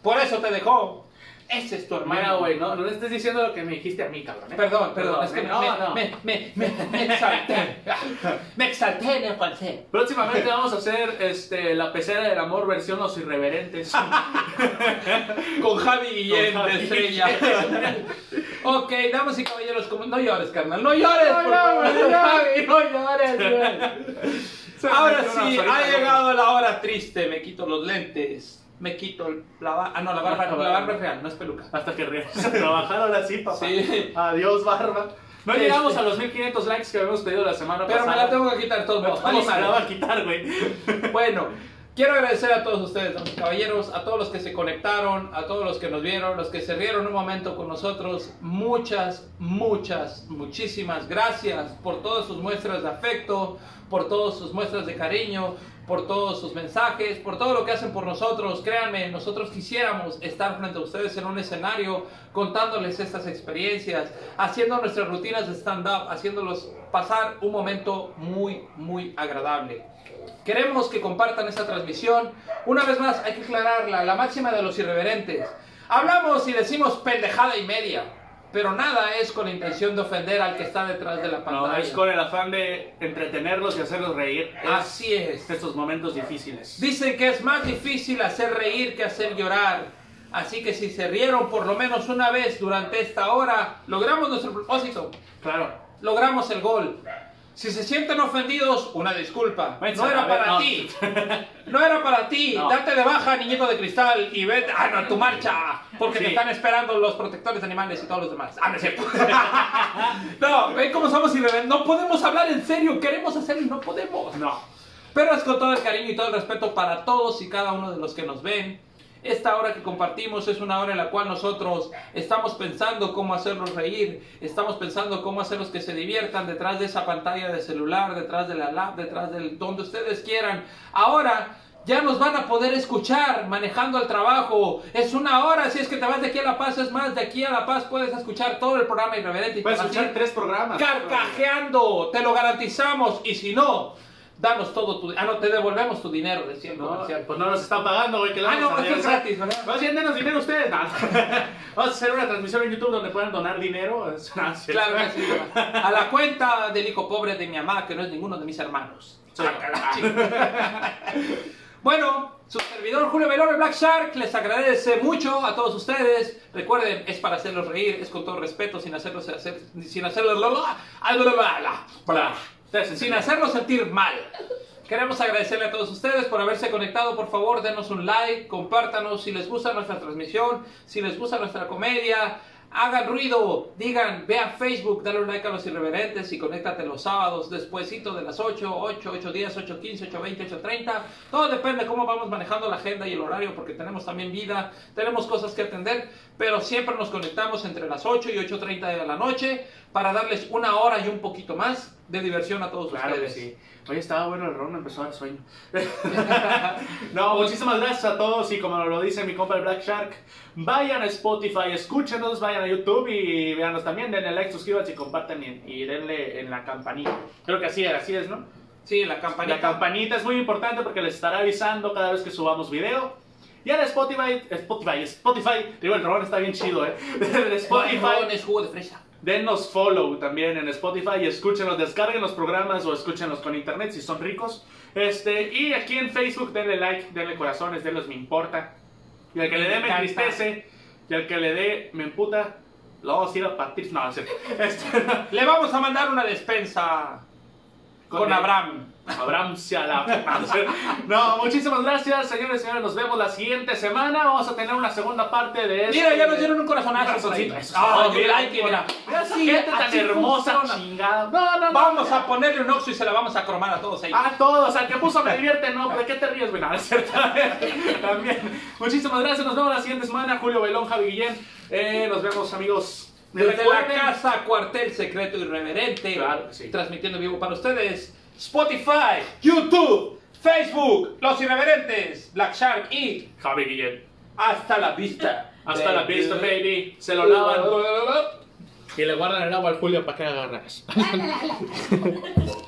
Por eso te dejó. Ese es tu hermano. Mira, güey, no, no le estés diciendo lo que me dijiste a mí, cabrón. ¿eh? Perdón, perdón, es que me, no, me, no. me, me, me, me exalté. Me exalté en el francés. Próximamente vamos a hacer este, la pecera del amor versión Los Irreverentes. Con Javi Guillén Con Javi de estrella. ok, damas y caballeros, como... no llores, carnal, no llores, No por favor, no. Javi, no llores, güey. Ahora sí, ha llegado la hora triste, me quito los lentes, me quito la barba, ah no, la barba, La la barba. es real, no es peluca. Hasta que regreses a trabajar ahora sí, papá. Sí. Adiós, barba. No Este. llegamos a los 1500 likes que habíamos pedido la semana Pero me pasada. la tengo que quitar todos modos, ¿Cómo vale, se madre. la va a quitar, güey? Bueno, quiero agradecer a todos ustedes, caballeros, a todos los que se conectaron, a todos los que nos vieron, los que se rieron un momento con nosotros. Muchas, muchas, muchísimas gracias por todas sus muestras de afecto, por todas sus muestras de cariño, por todos sus mensajes, por todo lo que hacen por nosotros. Créanme, nosotros quisiéramos estar frente a ustedes en un escenario contándoles estas experiencias, haciendo nuestras rutinas de stand-up, haciéndolos pasar un momento muy, muy agradable. Queremos que compartan esta transmisión. Una vez más, hay que aclararla, la máxima de los irreverentes. Hablamos y decimos pendejada y media, pero nada es con la intención de ofender al que está detrás de la No, pantalla. es con el afán de entretenerlos y hacerlos reír. Es Así es. estos momentos difíciles. Dicen que es más difícil hacer reír que hacer llorar. Así que si se rieron por lo menos una vez durante esta hora, logramos nuestro propósito. Claro. Logramos el gol. Si se sienten ofendidos, una disculpa. No a era la ver- para no. ti. No era para ti. No. Date de baja, niñito de cristal, y vete ah, no, a tu marcha. Porque Sí. te están esperando los protectores de animales y todos los demás. Ah, no es cierto. no, ven cómo somos irreverentes. No podemos hablar en serio. Queremos hacerlo y no podemos. No. Pero es con todo el cariño y todo el respeto para todos y cada uno de los que nos ven. Esta hora que compartimos es una hora en la cual nosotros estamos pensando cómo hacerlos reír, estamos pensando cómo hacerlos que se diviertan detrás de esa pantalla de celular, detrás de la lab, detrás del donde ustedes quieran. Ahora ya nos van a poder escuchar manejando el trabajo. Es una hora, si es que te vas de aquí a La Paz, es más, de aquí a La Paz puedes escuchar todo el programa irreverente y Puedes te vas a escuchar tres programas. carcajeando, te lo garantizamos. Y si no, danos todo tu... Ah, no, te devolvemos tu dinero, decía el No, comercial. pues no nos están pagando, güey. Que le Ah, no, esto es gratis, ¿verdad? Más bien, denos dinero ustedes. No. Vamos a hacer una transmisión en YouTube donde puedan donar dinero. Es una- Claro que sí. A la cuenta del hijo pobre de mi mamá, que no es ninguno de mis hermanos. Sí. Bueno, su servidor Julio Velore Black Shark les agradece mucho a todos ustedes. Recuerden, es para hacerlos reír, es con todo respeto, sin hacerlos hacer, sin hacerlos sin hacerlos sentir mal. Queremos agradecerle a todos ustedes por haberse conectado. Por favor, denos un like, compártanos si les gusta nuestra transmisión, si les gusta nuestra comedia. Hagan ruido, digan, ve a Facebook, dale un like a los irreverentes y conéctate los sábados despuesito de las 8, 8, 8, 10, 8, 15, 8, 20, 8, 30. Todo depende de cómo vamos manejando la agenda y el horario porque tenemos también vida, tenemos cosas que atender, pero siempre nos conectamos entre las 8 y 8.30 de la noche para darles una hora y un poquito más de diversión a todos Claro que ustedes. sí. Oye, estaba bueno el ron, me empezó a dar sueño. no, muchísimas gracias a todos y como lo dice mi compa el Black Shark, vayan a Spotify, escúchenos, vayan a YouTube y véanos también, denle like, suscríbanse y compartan y, y denle en la campanita. Creo que así así es, ¿no? Sí, la campanita. La campanita es muy importante porque les estará avisando cada vez que subamos video. Y en Spotify, Spotify, Spotify, digo, el ron está bien chido, ¿eh? En Spotify, Spotify es jugo de fresa. Denos follow también en Spotify y escúchenlos, descarguen los programas o escúchenlos con internet si son ricos. Este, y aquí en Facebook denle like, denle corazones, denles me importa. Y al que le dé me entristece. Y al que le dé me emputa. Lo vamos a ir a partir. No. Este, Le vamos a mandar una despensa con, Abraham. Abraham No, muchísimas gracias, señores y señores. Nos vemos la siguiente semana. Vamos a tener una segunda parte de esto. Mira, ya nos dieron un corazonazo. corazoncito. por ahí. Eso es todo, mira, mira, mira, mira. Mira esa Así- gente tan hermosa, funciona. chingada. No, no, no. Vamos a ponerle un oxo y se la vamos a cromar a todos ahí. A todos, al que puso me divierte, no, ¿de qué te ríes, cierto. También. Muchísimas gracias, nos vemos la siguiente semana. Julio Bailón, Javi Guillén. Eh, nos vemos, amigos. Desde la casa Cuartel Secreto Irreverente, Claro sí. transmitiendo vivo para ustedes, Spotify, YouTube, Facebook, Los Irreverentes, Black Shark y Javi Guillén. hasta la vista. Hasta la vista, baby. Se lo lavan y le guardan el agua al Julio para que la.